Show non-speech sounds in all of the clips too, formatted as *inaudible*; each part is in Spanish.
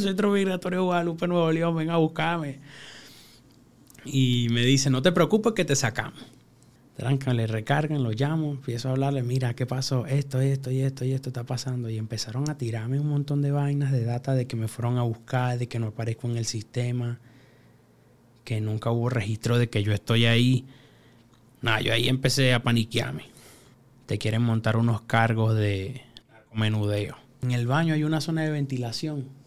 Centro Migratorio Guadalupe, Nuevo León, ven a buscarme. Y me dice, no te preocupes que te sacamos. Trancan, le recargan, lo llamo, empiezo a hablarle, mira, ¿qué pasó? Esto, esto y esto y esto está pasando. Y empezaron a tirarme un montón de vainas de data de que me fueron a buscar, de que no aparezco en el sistema, que nunca hubo registro de que yo estoy ahí. Nada, yo ahí empecé a paniquearme. Te quieren montar unos cargos de menudeo. En el baño hay una zona de ventilación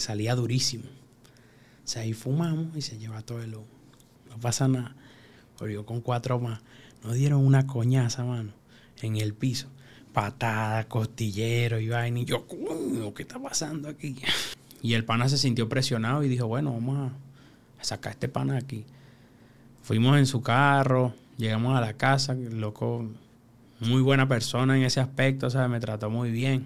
salía durísimo. O sea, ahí fumamos y se lleva todo el humo. No pasa nada. Pero con cuatro más. Nos dieron una coñaza, mano, en el piso. Patada, costillero y vaina. Y yo, ¿qué está pasando aquí? *laughs* Y el pana se sintió presionado y dijo, bueno, vamos a sacar este pana aquí. Fuimos en su carro, llegamos a la casa, loco, muy buena persona en ese aspecto, o sea, me trató muy bien.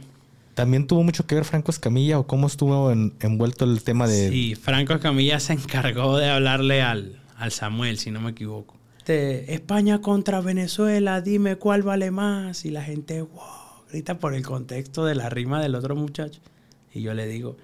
¿También tuvo mucho que ver Franco Escamilla o cómo estuvo envuelto el tema de...? Sí, Franco Escamilla se encargó de hablarle al, al Samuel, si no me equivoco. Este, España contra Venezuela, dime cuál vale más. Y la gente, wow, grita por el contexto de la rima del otro muchacho. Y yo le digo,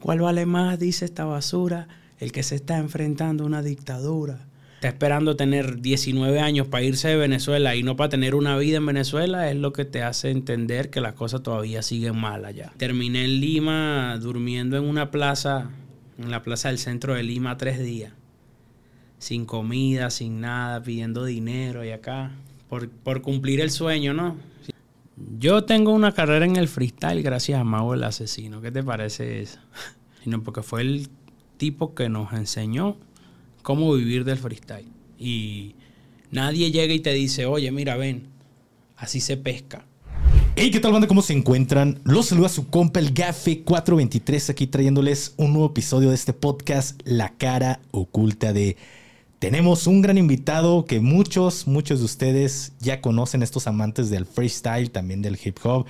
¿cuál vale más? Dice esta basura, el que se está enfrentando a una dictadura. Está esperando tener 19 años para irse de Venezuela y no para tener una vida en Venezuela, es lo que te hace entender que las cosas todavía siguen mal allá. Terminé en Lima durmiendo en una plaza, en la plaza del centro de Lima, tres días sin comida, sin nada, pidiendo dinero y acá, por, cumplir el sueño, ¿no? Yo tengo una carrera en el freestyle gracias a Mago el Asesino. ¿Qué te parece eso? *laughs* Sino porque fue el tipo que nos enseñó cómo vivir del freestyle. Y nadie llega y te dice, oye, mira, ven, así se pesca. Hey, ¿qué tal, banda? ¿Cómo se encuentran? Los saluda su compa, el Gafe 423, aquí trayéndoles un nuevo episodio de este podcast, La cara oculta de tenemos un gran invitado que muchos, muchos de ustedes ya conocen, estos amantes del freestyle, también del hip hop,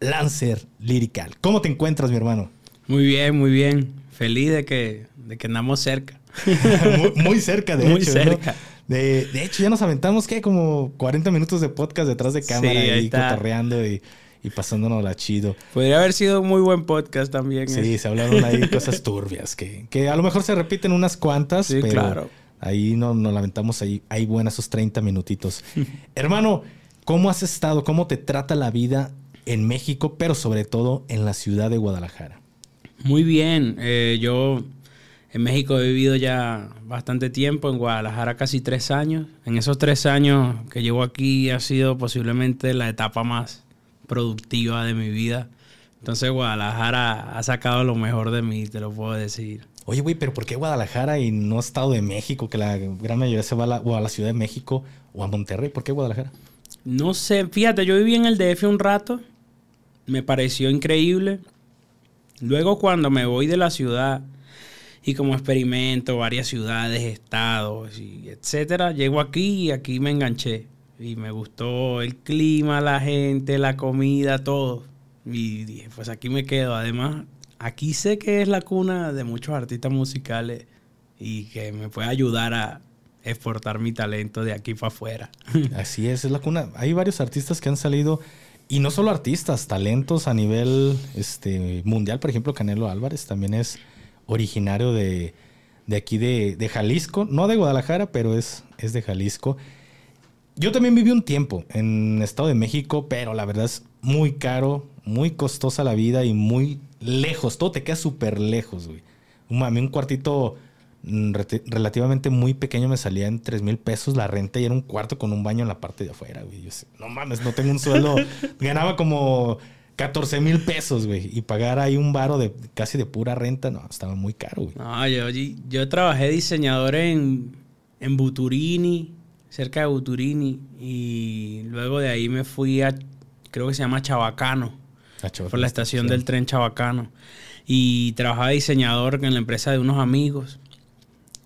Lancer Lyrical. ¿Cómo te encuentras, mi hermano? Muy bien, muy bien. Feliz de que, de que andamos cerca. *laughs* muy, cerca, de muy Cerca. De, hecho, ya nos aventamos, ¿qué? Como 40 minutos de podcast detrás de cámara y ahí cotorreando y, y pasándonos la chido. Podría haber sido un muy buen podcast también. Sí, ¿eh? se hablaron ahí *laughs* cosas turbias que, que a lo mejor se repiten unas cuantas, sí, claro Ahí nos no lamentamos, ahí hay buenos esos 30 minutitos. *laughs* Hermano, ¿cómo has estado? ¿Cómo te trata la vida en México, pero sobre todo en la ciudad de Guadalajara? Muy bien. Eh, yo en México he vivido ya bastante tiempo, en Guadalajara casi tres años. En esos tres años que llevo aquí ha sido posiblemente la etapa más productiva de mi vida. Entonces Guadalajara ha sacado lo mejor de mí, te lo puedo decir. Oye, güey, pero ¿por qué Guadalajara y no Estado de México? Que la gran mayoría se va a la, o a la Ciudad de México o a Monterrey. ¿Por qué Guadalajara? No sé, fíjate, yo viví en el DF un rato. Me pareció increíble. Luego cuando me voy de la ciudad y como experimento varias ciudades, estados, etcétera, llego aquí y aquí me enganché. Y me gustó el clima, la gente, la comida, todo. Y dije, pues aquí me quedo. Además, aquí sé que es la cuna de muchos artistas musicales y que me puede ayudar a exportar mi talento de aquí para afuera. *laughs* Así es, es la cuna. Hay varios artistas que han salido, y no solo artistas, talentos a nivel este, mundial. Por ejemplo, Canelo Álvarez también es originario de, aquí de, Jalisco, no de Guadalajara, pero es, es de Jalisco. Yo también viví un tiempo en Estado de México, pero la verdad es muy caro, muy costosa la vida y muy lejos, todo te queda súper lejos, güey. A mí un cuartito mm, relativamente muy pequeño me salía en 3 mil pesos la renta y era un cuarto con un baño en la parte de afuera, güey. Yo, no mames, no tengo un sueldo. *laughs* Ganaba como 14 mil pesos, güey. Y pagar ahí un baro de casi de pura renta, no, estaba muy caro, güey. No, yo, yo trabajé diseñador en, en Buturini, cerca de Buturini. Y luego de ahí me fui a, creo que se llama Chabacano por la estación del tren Chabacano. Y trabajaba diseñador en la empresa de unos amigos.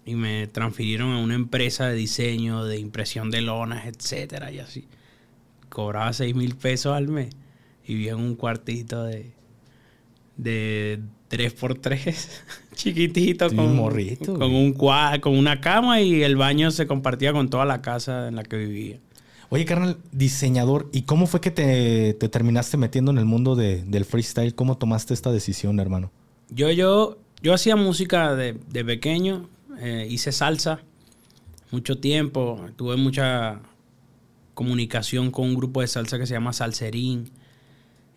Y me transfirieron a una empresa de diseño, de impresión de lonas, etcétera, y así. Cobraba 6 mil pesos al mes. Y vivía en un cuartito de, de 3x3, *laughs* chiquitito, con, morrito, con, un, con una cama y el baño se compartía con toda la casa en la que vivía. Oye, carnal, diseñador, ¿y cómo fue que te, terminaste metiendo en el mundo del freestyle? ¿Cómo tomaste esta decisión, hermano? Yo, yo, yo hacía música de, de pequeño, eh, hice salsa mucho tiempo, tuve mucha comunicación con un grupo de salsa que se llama Salserín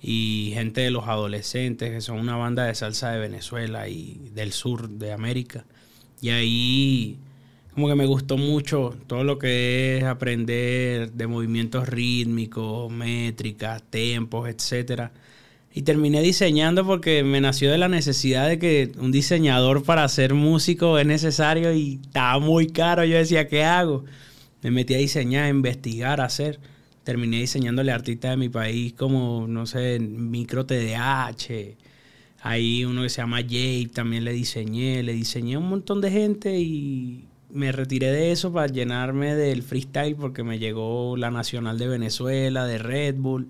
y gente de los adolescentes, que son una banda de salsa de Venezuela y del sur de América. Y ahí como que me gustó mucho todo lo que es aprender de movimientos rítmicos, métricas, tempos, etcétera. Y terminé diseñando porque me nació de la necesidad de que un diseñador para ser músico es necesario y estaba muy caro. Yo decía, ¿qué hago? Me metí a diseñar, a investigar, a hacer. Terminé diseñándole artistas de mi país como, no sé, Micro TDH. Ahí uno que se llama Jay, también le diseñé. Le diseñé a un montón de gente y me retiré de eso para llenarme del freestyle porque me llegó la Nacional de Venezuela, de Red Bull.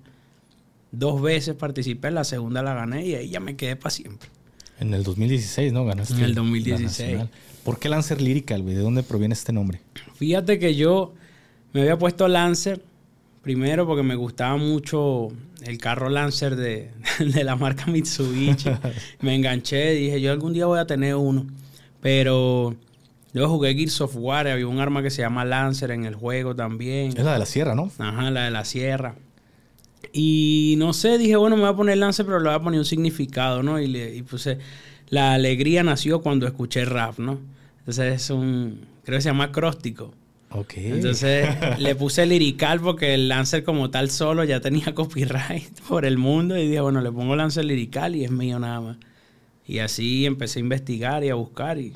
Dos veces participé, la segunda la gané y ahí ya me quedé para siempre. En el 2016, ¿no? Ganaste. En el 2016. ¿Por qué Lancer Lyrical? ¿De dónde proviene este nombre? Fíjate que yo me había puesto Lancer primero porque me gustaba mucho el carro Lancer de, *laughs* de la marca Mitsubishi. *laughs* me enganché, dije, yo algún día voy a tener uno. Pero Luego jugué Gears of War, había un arma que se llama Lancer en el juego también. Es la de la sierra, ¿no? Ajá, la de la sierra. Y no sé, dije, bueno, me voy a poner Lancer, pero le voy a poner un significado, ¿no? Y, le, y puse, la alegría nació cuando escuché rap, ¿no? Entonces es un, creo que se llama acróstico. Ok. Entonces le puse lirical porque el Lancer como tal solo ya tenía *laughs* copyright por el mundo y dije, bueno, le pongo Lancer lirical y es mío nada más. Y así empecé a investigar y a buscar y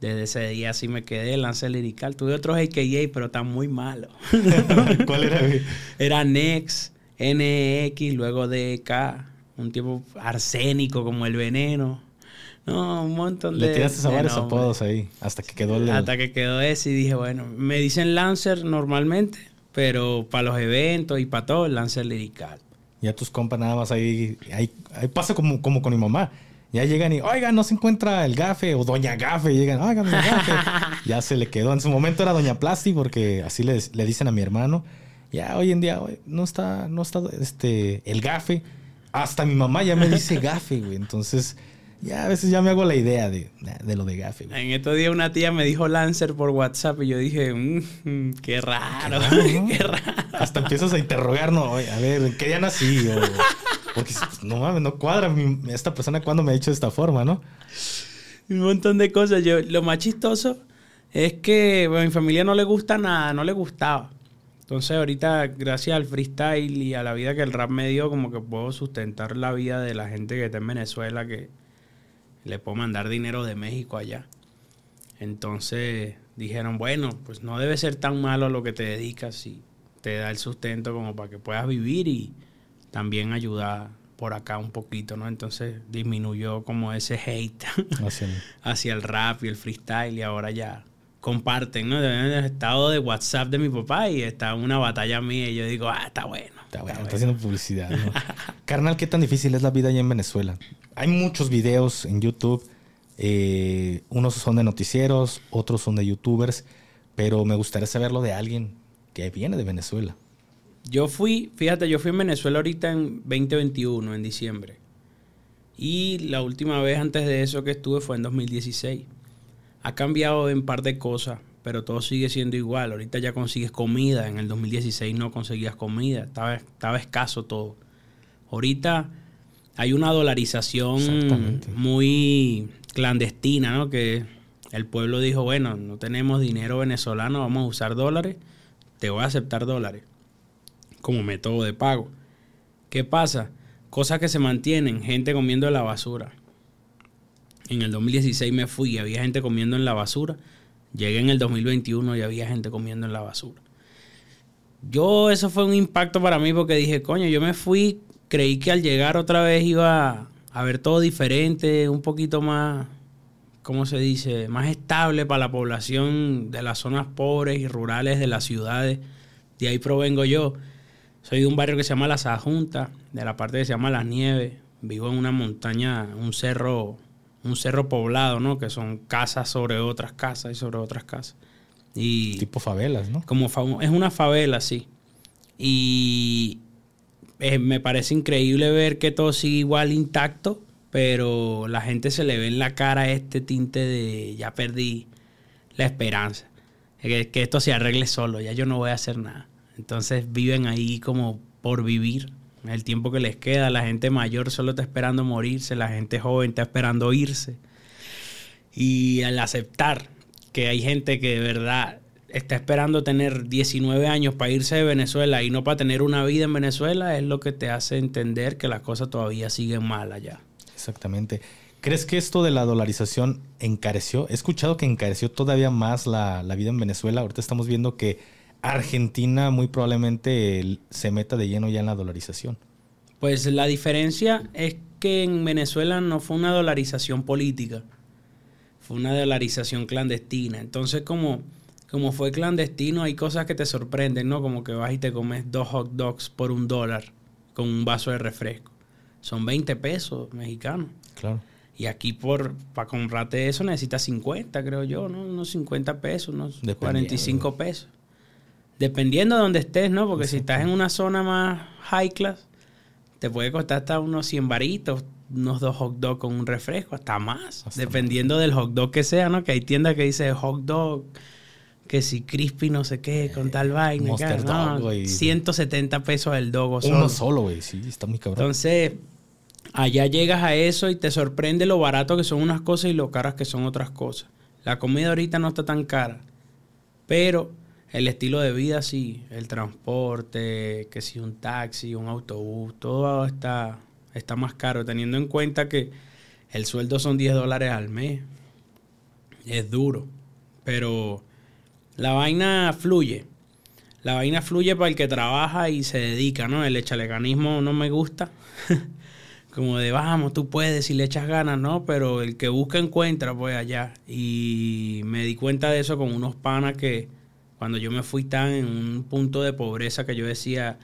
desde ese día sí me quedé, lance lirical. Tuve otros AKA, pero están muy malos. *laughs* ¿Cuál era? *laughs* Era Nex, NX, luego DK, un tipo arsénico como el veneno. No, un montón de. Le tiraste a varios apodos ahí, hasta que quedó el. Hasta que quedó ese y dije, bueno, me dicen Lancer normalmente, pero para los eventos y para todo, el Lancer lirical. Ya tus compas nada más ahí, ahí, ahí pasa como, como con mi mamá. Ya llegan y, oigan, no se encuentra el gafe o doña gafe. llegan, oigan, doña gafe. *laughs* ya se le quedó. En su momento era doña Plasti porque así le, le dicen a mi hermano. Ya hoy en día no está, no está este, el gafe. Hasta mi mamá ya me dice *laughs* gafe, güey. Entonces, ya a veces ya me hago la idea de, de lo de gafe. En estos días una tía me dijo Lancer por WhatsApp y yo dije, mmm, qué raro, *laughs* qué raro. Hasta empiezas a interrogarnos, a ver, ¿qué día nací? O, porque no mames, no cuadra esta persona cuando me ha dicho de esta forma, ¿no? Un montón de cosas. Yo, lo más chistoso es que a mi familia no le gusta nada, no le gustaba. Entonces ahorita, gracias al freestyle y a la vida que el rap me dio, como que puedo sustentar la vida de la gente que está en Venezuela, que le puedo mandar dinero de México allá. Entonces dijeron, bueno, pues no debe ser tan malo lo que te dedicas y te da el sustento como para que puedas vivir y también ayudar por acá un poquito, ¿no? Entonces disminuyó como ese hate *laughs* hacia el rap y el freestyle y ahora ya comparten, ¿no? el estado de WhatsApp de mi papá y está una batalla mía y yo digo, ah, está bueno. Está bueno, está, haciendo publicidad. ¿no? *laughs* Carnal, ¿qué tan difícil es la vida allá en Venezuela? Hay muchos videos en YouTube, eh, unos son de noticieros, otros son de youtubers, pero me gustaría saberlo de alguien que viene de Venezuela. Yo fui, fíjate, yo fui en Venezuela ahorita en 2021, en diciembre. Y la última vez antes de eso que estuve fue en 2016. Ha cambiado en par de cosas, pero todo sigue siendo igual. Ahorita ya consigues comida, en el 2016 no conseguías comida, estaba, estaba escaso todo. Ahorita hay una dolarización muy clandestina, ¿no? Que el pueblo dijo, bueno, no tenemos dinero venezolano, vamos a usar dólares, te voy a aceptar dólares como método de pago. ¿Qué pasa? Cosas que se mantienen, gente comiendo en la basura. En el 2016 me fui y había gente comiendo en la basura. Llegué en el 2021 y había gente comiendo en la basura. Yo, eso fue un impacto para mí porque dije, coño, yo me fui, creí que al llegar otra vez iba a ver todo diferente, un poquito más, ¿cómo se dice? Más estable para la población de las zonas pobres y rurales de las ciudades. De ahí provengo yo. Soy de un barrio que se llama La Sajunta, de la parte que se llama Las Nieves. Vivo en una montaña, un cerro, un cerro poblado, ¿no? Que son casas sobre otras casas y sobre otras casas. Y tipo favelas, ¿no? Como es una favela, sí. Y eh, me parece increíble ver que todo sigue igual intacto, pero la gente se le ve en la cara este tinte de ya perdí la esperanza, que, que esto se arregle solo, ya yo no voy a hacer nada. Entonces viven ahí como por vivir el tiempo que les queda. La gente mayor solo está esperando morirse, la gente joven está esperando irse. Y al aceptar que hay gente que de verdad está esperando tener 19 años para irse de Venezuela y no para tener una vida en Venezuela, es lo que te hace entender que las cosas todavía siguen mal allá. Exactamente. ¿Crees que esto de la dolarización encareció? He escuchado que encareció todavía más la, la vida en Venezuela. Ahorita estamos viendo que Argentina muy probablemente se meta de lleno ya en la dolarización. Pues la diferencia es que en Venezuela no fue una dolarización política, fue una dolarización clandestina. Entonces, como, como fue clandestino, hay cosas que te sorprenden, ¿no? Como que vas y te comes dos hot dogs por un dólar con un vaso de refresco. Son 20 pesos mexicanos. Claro. Y aquí por para comprarte eso necesitas 50, creo yo, ¿no? Unos 50 pesos, unos 45 pesos. Dependiendo de donde estés, ¿no? Porque si estás en una zona más high class, te puede costar hasta unos 100 varitos, unos dos hot dogs con un refresco, hasta más. dependiendo del hot dog que sea, ¿no? Que hay tiendas que dice hot dog, que si crispy no sé qué, con tal vaina. Monster dog, güey. 170 pesos el dog solo. Uno solo, güey. Sí, está muy cabrón. Entonces, allá llegas a eso y te sorprende lo barato que son unas cosas y lo caras que son otras cosas. La comida ahorita no está tan cara, pero el estilo de vida sí, el transporte, que si un taxi, un autobús, todo está, está más caro, teniendo en cuenta que el sueldo son 10 dólares al mes. Es duro, pero la vaina fluye. La vaina fluye para el que trabaja y se dedica, ¿no? El echaleganismo no me gusta. *laughs* Como de, vamos, tú puedes y le echas ganas, ¿no? Pero el que busca encuentra, pues allá. Y me di cuenta de eso con unos panas que cuando yo me fui tan en un punto de pobreza que yo decía,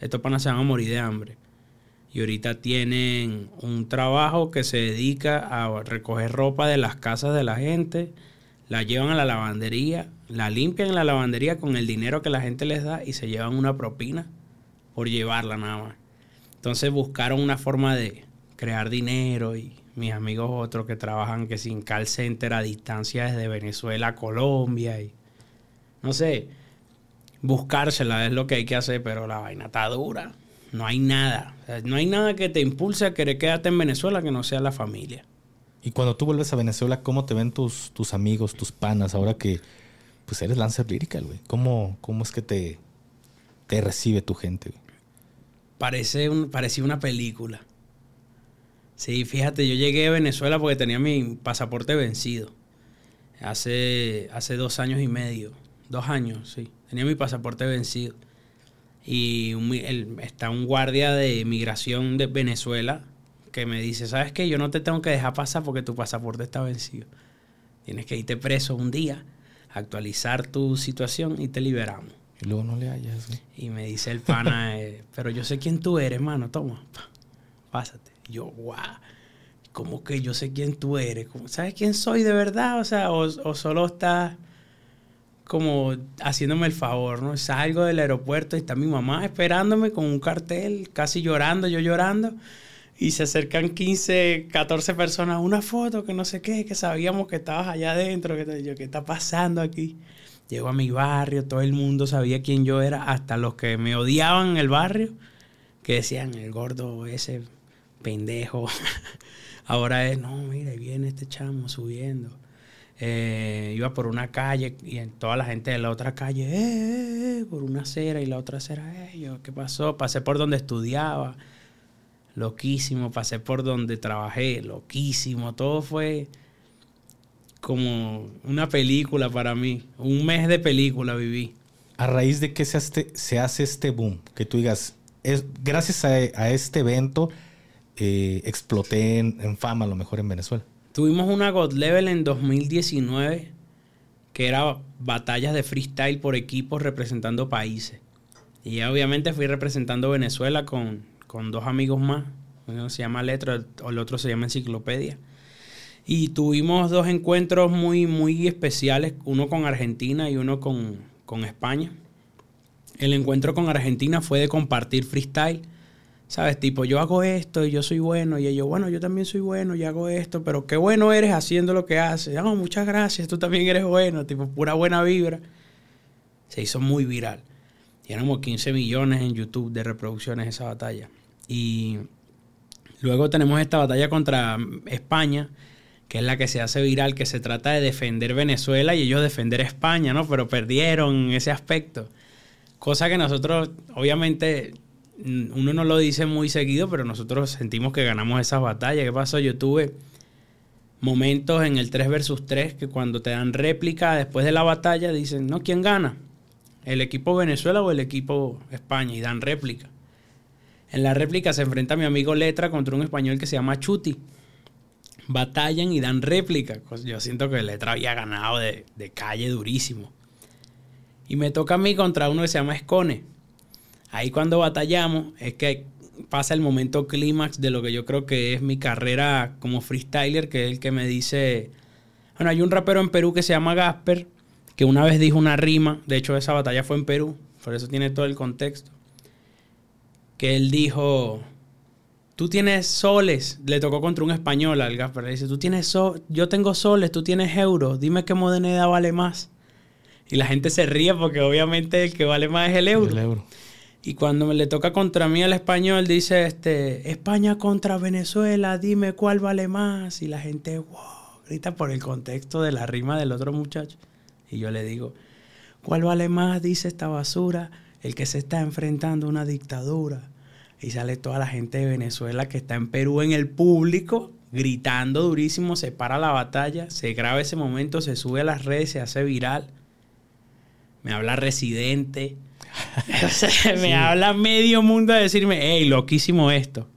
estos panas se van a morir de hambre. Y ahorita tienen un trabajo que se dedica a recoger ropa de las casas de la gente, la llevan a la lavandería, la limpian en la lavandería con el dinero que la gente les da y se llevan una propina por llevarla nada más. Entonces buscaron una forma de crear dinero y mis amigos otros que trabajan que sin call center a distancia desde Venezuela a Colombia y no sé, buscársela es lo que hay que hacer, pero la vaina está dura. No hay nada. no hay nada que te impulse a querer quedarte en Venezuela que no sea la familia. Y cuando tú vuelves a Venezuela, ¿cómo te ven tus, tus amigos, tus panas, ahora que pues eres Lancer Lyrical, güey? ¿Cómo, ¿Cómo es que te, te recibe tu gente, güey? Parece un, parecía una película. Sí, fíjate, yo llegué a Venezuela porque tenía mi pasaporte vencido. Hace, hace dos años y medio. Dos años, sí. Tenía mi pasaporte vencido. Y está un guardia de migración de Venezuela que me dice, ¿sabes qué? Yo no te tengo que dejar pasar porque tu pasaporte está vencido. Tienes que irte preso un día, actualizar tu situación y te liberamos. Y luego no le hayas. Y me dice el pana, *laughs* eh, pero yo sé quién tú eres, hermano, toma, pásate. yo, guau, ¿cómo que yo sé quién tú eres? ¿Sabes quién soy de verdad? O sea, o, o solo estás como haciéndome el favor, ¿no? Salgo del aeropuerto y está mi mamá esperándome con un cartel, casi llorando, yo llorando, y se acercan 15, 14 personas, una foto, que no sé qué, que sabíamos que estabas allá adentro, que yo, ¿qué está pasando aquí? Llego a mi barrio, todo el mundo sabía quién yo era, hasta los que me odiaban en el barrio, que decían, el gordo ese pendejo, *laughs* ahora es, no, mira, viene este chamo subiendo eh, iba por una calle y toda la gente de la otra calle, eh, eh, eh" por una acera y la otra acera, eh, ¿qué pasó? Pasé por donde estudiaba, loquísimo, pasé por donde trabajé, loquísimo, todo fue como una película para mí, un mes de película viví. ¿A raíz de qué se hace, se hace este boom? Que tú digas, es, gracias a, este evento exploté en, en fama a lo mejor en Venezuela. Tuvimos una God Level en 2019 que era batallas de freestyle por equipos representando países. Y obviamente fui representando Venezuela con, dos amigos más. Uno se llama Letra, el otro se llama Enciclopedia. Y tuvimos dos encuentros muy, muy especiales, uno con Argentina y uno con, con España. El encuentro con Argentina fue de compartir freestyle ¿Sabes? Tipo, yo hago esto y yo soy bueno. Y ellos, bueno, yo también soy bueno y hago esto, pero qué bueno eres haciendo lo que haces. No, muchas gracias, tú también eres bueno. Tipo, pura buena vibra. Se hizo muy viral. Éramos 15 millones en YouTube de reproducciones esa batalla. Y luego tenemos esta batalla contra España, que es la que se hace viral, que se trata de defender Venezuela y ellos defender España, ¿no? Pero perdieron ese aspecto. Cosa que nosotros, obviamente, uno no lo dice muy seguido, pero nosotros sentimos que ganamos esas batallas. ¿Qué pasó? Yo tuve momentos en el 3 versus 3 que cuando te dan réplica después de la batalla dicen, no, ¿quién gana? ¿El equipo Venezuela o el equipo España? Y dan réplica. En la réplica se enfrenta mi amigo Letra contra un español que se llama Chuti. Batallan y dan réplica. Yo siento que Letra había ganado de, de calle durísimo. Y me toca a mí contra uno que se llama Escone Ahí cuando batallamos es que pasa el momento clímax de lo que yo creo que es mi carrera como freestyler, que es el que me dice, bueno, hay un rapero en Perú que se llama Gasper, que una vez dijo una rima, de hecho esa batalla fue en Perú, por eso tiene todo el contexto, que él dijo, tú tienes soles, le tocó contra un español al Gasper, le dice, tú tienes so yo tengo soles, tú tienes euros, dime qué moneda vale más. Y la gente se ríe porque obviamente el que vale más es el euro. El euro. Y cuando me le toca contra mí el español, dice, este, España contra Venezuela, dime cuál vale más. Y la gente, wow, grita por el contexto de la rima del otro muchacho. Y yo le digo, ¿cuál vale más? Dice esta basura, el que se está enfrentando a una dictadura. Y sale toda la gente de Venezuela que está en Perú en el público, gritando durísimo, se para la batalla, se graba ese momento, se sube a las redes, se hace viral. Me habla residente *laughs* me habla medio mundo a decirme, hey, loquísimo esto,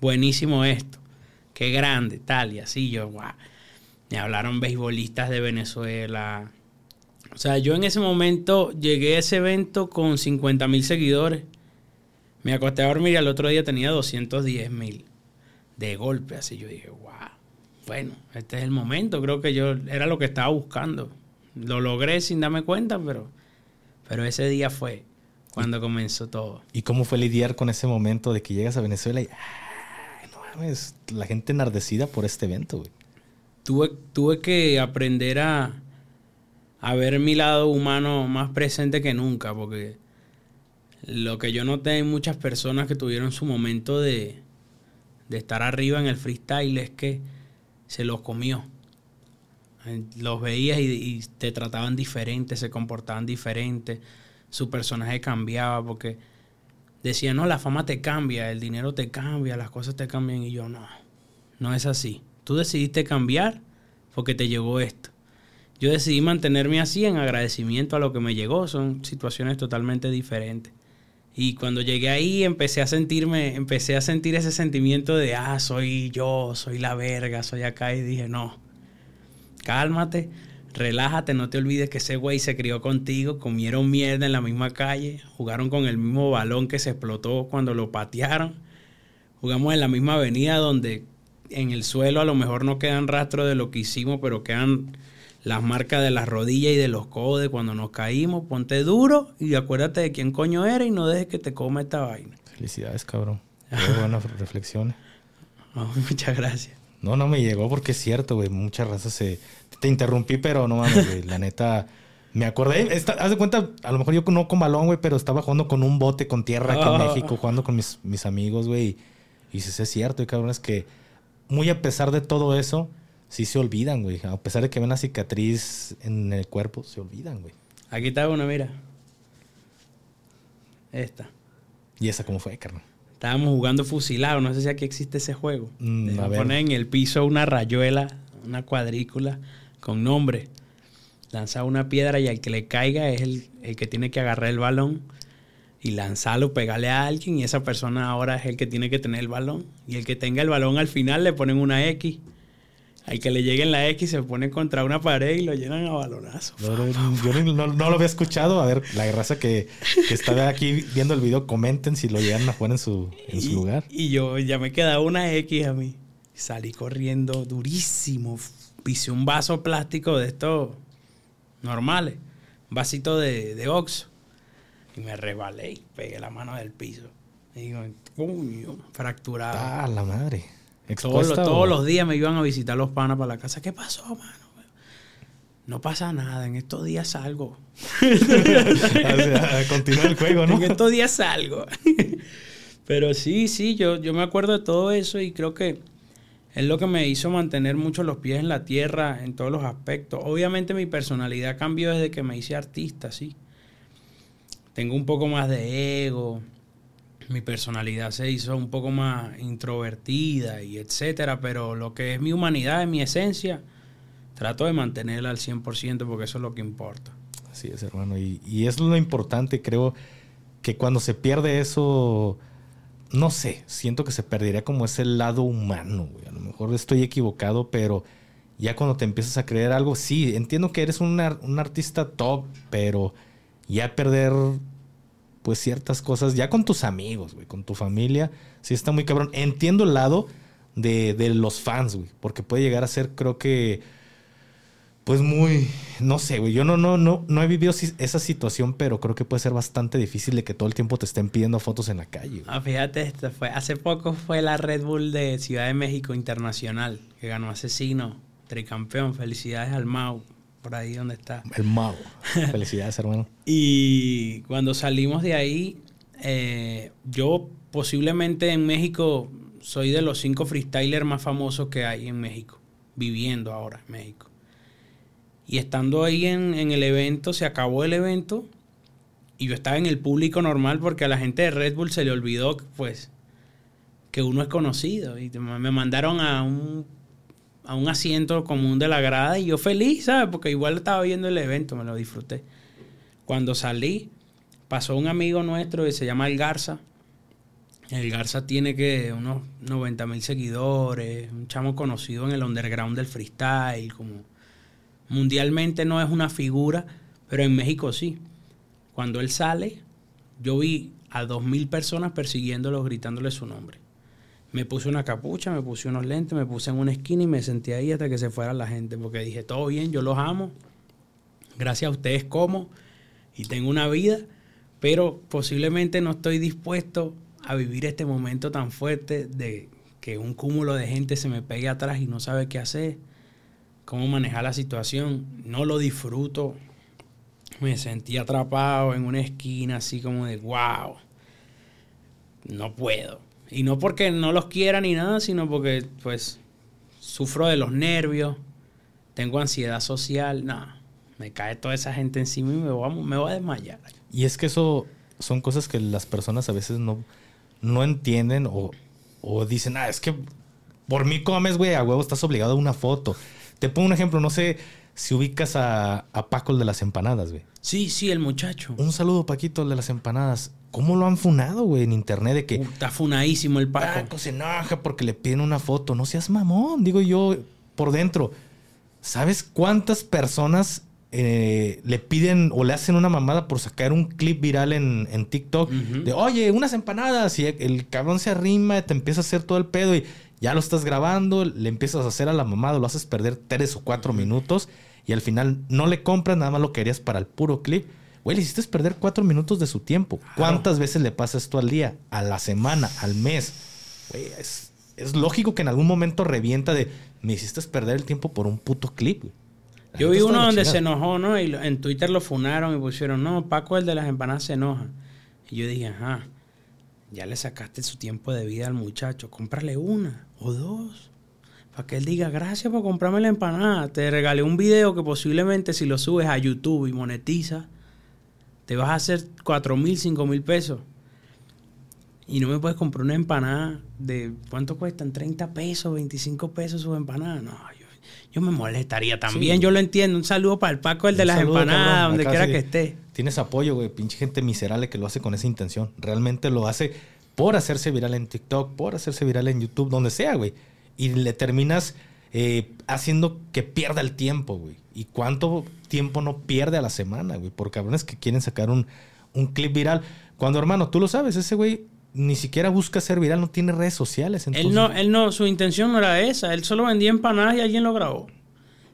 buenísimo esto, qué grande, tal, y así yo, guau. Me hablaron beisbolistas de Venezuela. O sea, yo en ese momento llegué a ese evento con 50 mil seguidores. Me acosté a dormir y al otro día tenía 210 mil. De golpe, así yo dije, wow. Bueno, este es el momento. Creo que yo era lo que estaba buscando. Lo logré sin darme cuenta, pero, pero ese día fue cuando comenzó todo. ¿Y cómo fue lidiar con ese momento de que llegas a Venezuela y no mames, la gente enardecida por este evento, güey? Tuve, tuve que aprender a, a ver mi lado humano más presente que nunca, porque lo que yo noté en muchas personas que tuvieron su momento de, de estar arriba en el freestyle es que se los comió. Los veías y, y te trataban diferente, se comportaban diferente su personaje cambiaba porque decía, no, la fama te cambia, el dinero te cambia, las cosas te cambian y yo no, no es así. Tú decidiste cambiar porque te llegó esto. Yo decidí mantenerme así en agradecimiento a lo que me llegó, son situaciones totalmente diferentes. Y cuando llegué ahí empecé a sentirme, empecé a sentir ese sentimiento de, ah, soy yo, soy la verga, soy acá y dije, no, cálmate, relájate, no te olvides que ese güey se crió contigo, comieron mierda en la misma calle, jugaron con el mismo balón que se explotó cuando lo patearon, jugamos en la misma avenida donde en el suelo a lo mejor no quedan rastros de lo que hicimos, pero quedan las marcas de las rodillas y de los codos cuando nos caímos. Ponte duro y acuérdate de quién coño eres y no dejes que te coma esta vaina. Felicidades, cabrón. Qué *laughs* buenas reflexiones. muchas gracias. No, no me llegó porque es cierto, güey. Muchas razas se te interrumpí, pero no mames, güey. La neta. Me acordé, haz de cuenta, a lo mejor yo no con balón, güey, pero estaba jugando con un bote con tierra aquí en ah. México, jugando con mis, mis amigos, güey. Y, dices, es cierto, y cabrón, es que muy a pesar de todo eso, sí se olvidan, güey. A pesar de que ven una cicatriz en el cuerpo, se olvidan, güey. Aquí está una, mira. Esta. ¿Y esa cómo fue, carnal? Estábamos jugando fusilado, no sé si aquí existe ese juego. Mm, a poner en el piso una rayuela, una cuadrícula con nombre. Lanza una piedra y al que le caiga es el, que tiene que agarrar el balón y lanzarlo, pegarle a alguien y esa persona ahora es el que tiene que tener el balón. Y el que tenga el balón al final le ponen una X. Al que le llegue en la X se pone contra una pared y lo llenan a balonazo. No, yo no, lo había escuchado. A ver, la raza que, que está aquí viendo el video, comenten si lo llegan a poner en su, en su lugar. Y yo ya me queda una X a mí. Salí corriendo durísimo, pisé un vaso plástico de estos normales, un vasito de, de Oxxo, y me rebalé y pegué la mano del piso. Y digo, puño, fracturado. Ah, la madre. Todos, los, todos los días me iban a visitar los panas para la casa. ¿Qué pasó, mano? No pasa nada, en estos días salgo. *laughs* Continúa el juego, ¿no? *laughs* En estos días salgo. *laughs* Pero sí, sí, yo, yo me acuerdo de todo eso y creo que es lo que me hizo mantener mucho los pies en la tierra en todos los aspectos. Obviamente mi personalidad cambió desde que me hice artista, sí. Tengo un poco más de ego, mi personalidad se hizo un poco más introvertida y etcétera, pero lo que es mi humanidad, es mi esencia, trato de mantenerla al 100% porque eso es lo que importa. Así es, hermano. Y, y es lo importante, creo, que cuando se pierde eso, no sé, siento que se perdería como ese lado humano, güey. A lo mejor estoy equivocado, pero ya cuando te empiezas a creer algo, sí, entiendo que eres un, un artista top, pero ya perder pues ciertas cosas, ya con tus amigos, güey, con tu familia, sí está muy cabrón. Entiendo el lado de, los fans, güey, porque puede llegar a ser, creo que, pues muy, no sé, güey, yo no, no, no, no he vivido esa situación, pero creo que puede ser bastante difícil de que todo el tiempo te estén pidiendo fotos en la calle. Ah, fíjate, esto fue, hace poco fue la Red Bull de Ciudad de México Internacional, que ganó Asesino, tricampeón, felicidades al Mau por ahí donde está. El Mau. Felicidades, hermano. *laughs* y cuando salimos de ahí, eh, yo posiblemente en México soy de los cinco freestylers más famosos que hay en México, viviendo ahora en México. Y estando ahí en, el evento, se acabó el evento y yo estaba en el público normal porque a la gente de Red Bull se le olvidó, pues, que uno es conocido. Y me mandaron a un a un asiento común de la grada y yo feliz, ¿sabes? Porque igual estaba viendo el evento, me lo disfruté. Cuando salí, pasó un amigo nuestro que se llama El Garza. El Garza tiene que unos 90 mil seguidores, un chamo conocido en el underground del freestyle, como mundialmente no es una figura, pero en México sí. Cuando él sale, yo vi a dos mil personas persiguiéndolo, gritándole su nombre. Me puse una capucha, me puse unos lentes, me puse en una esquina y me senté ahí hasta que se fuera la gente, porque dije, todo bien, yo los amo, gracias a ustedes como, y tengo una vida, pero posiblemente no estoy dispuesto a vivir este momento tan fuerte de que un cúmulo de gente se me pegue atrás y no sabe qué hacer, cómo manejar la situación, no lo disfruto, me sentí atrapado en una esquina así como de, wow, no puedo. Y no porque no los quiera ni nada, sino porque pues sufro de los nervios, tengo ansiedad social, no, me cae toda esa gente encima y me voy a, me voy a desmayar. Y es que eso son cosas que las personas a veces no, no entienden o, o dicen, ah, es que por mí comes, güey, a huevo estás obligado a una foto. Te pongo un ejemplo, no sé si ubicas a, a Paco el de las empanadas, güey. Sí, sí, el muchacho. Un saludo, Paquito, el de las empanadas. ¿Cómo lo han funado, güey, en internet? De que. está funadísimo el Paco. Paco se enoja porque le piden una foto. No seas mamón, digo yo por dentro. ¿Sabes cuántas personas eh, le piden o le hacen una mamada por sacar un clip viral en, en TikTok? De, oye, unas empanadas. Y el cabrón se arrima, te empieza a hacer todo el pedo y ya lo estás grabando, le empiezas a hacer a la mamada, lo haces perder tres o cuatro minutos y al final no le compras, nada más lo querías para el puro clip. Güey, le hiciste perder cuatro minutos de su tiempo. ¿Cuántas veces le pasa esto al día? A la semana, al mes. Güey, es, lógico que en algún momento revienta de me hiciste perder el tiempo por un puto clip. Yo vi uno donde se enojó, ¿no? Y en Twitter lo funaron y pusieron, no, Paco el de las empanadas se enoja. Y yo dije, ajá, ya le sacaste su tiempo de vida al muchacho, cómprale una o dos. Para que él diga, gracias por comprarme la empanada. Te regalé un video que posiblemente si lo subes a YouTube y monetiza, te vas a hacer 4 mil, 5 mil pesos. Y no me puedes comprar una empanada de, ¿cuánto cuestan? 30 pesos, 25 pesos sus empanadas. No, yo, me molestaría también, yo lo entiendo. Un saludo para el Paco, el de las empanadas, donde quiera que esté. Tienes apoyo, güey, pinche gente miserable que lo hace con esa intención. Realmente lo hace por hacerse viral en TikTok, por hacerse viral en YouTube, donde sea, güey. Y le terminas eh, haciendo que pierda el tiempo, güey. ¿Y cuánto tiempo no pierde a la semana, güey? Por cabrones que quieren sacar un, un clip viral. Cuando, hermano, tú lo sabes, ese güey ni siquiera busca ser viral, no tiene redes sociales. Él no, él no, su intención no era esa. Él solo vendía empanadas y alguien lo grabó.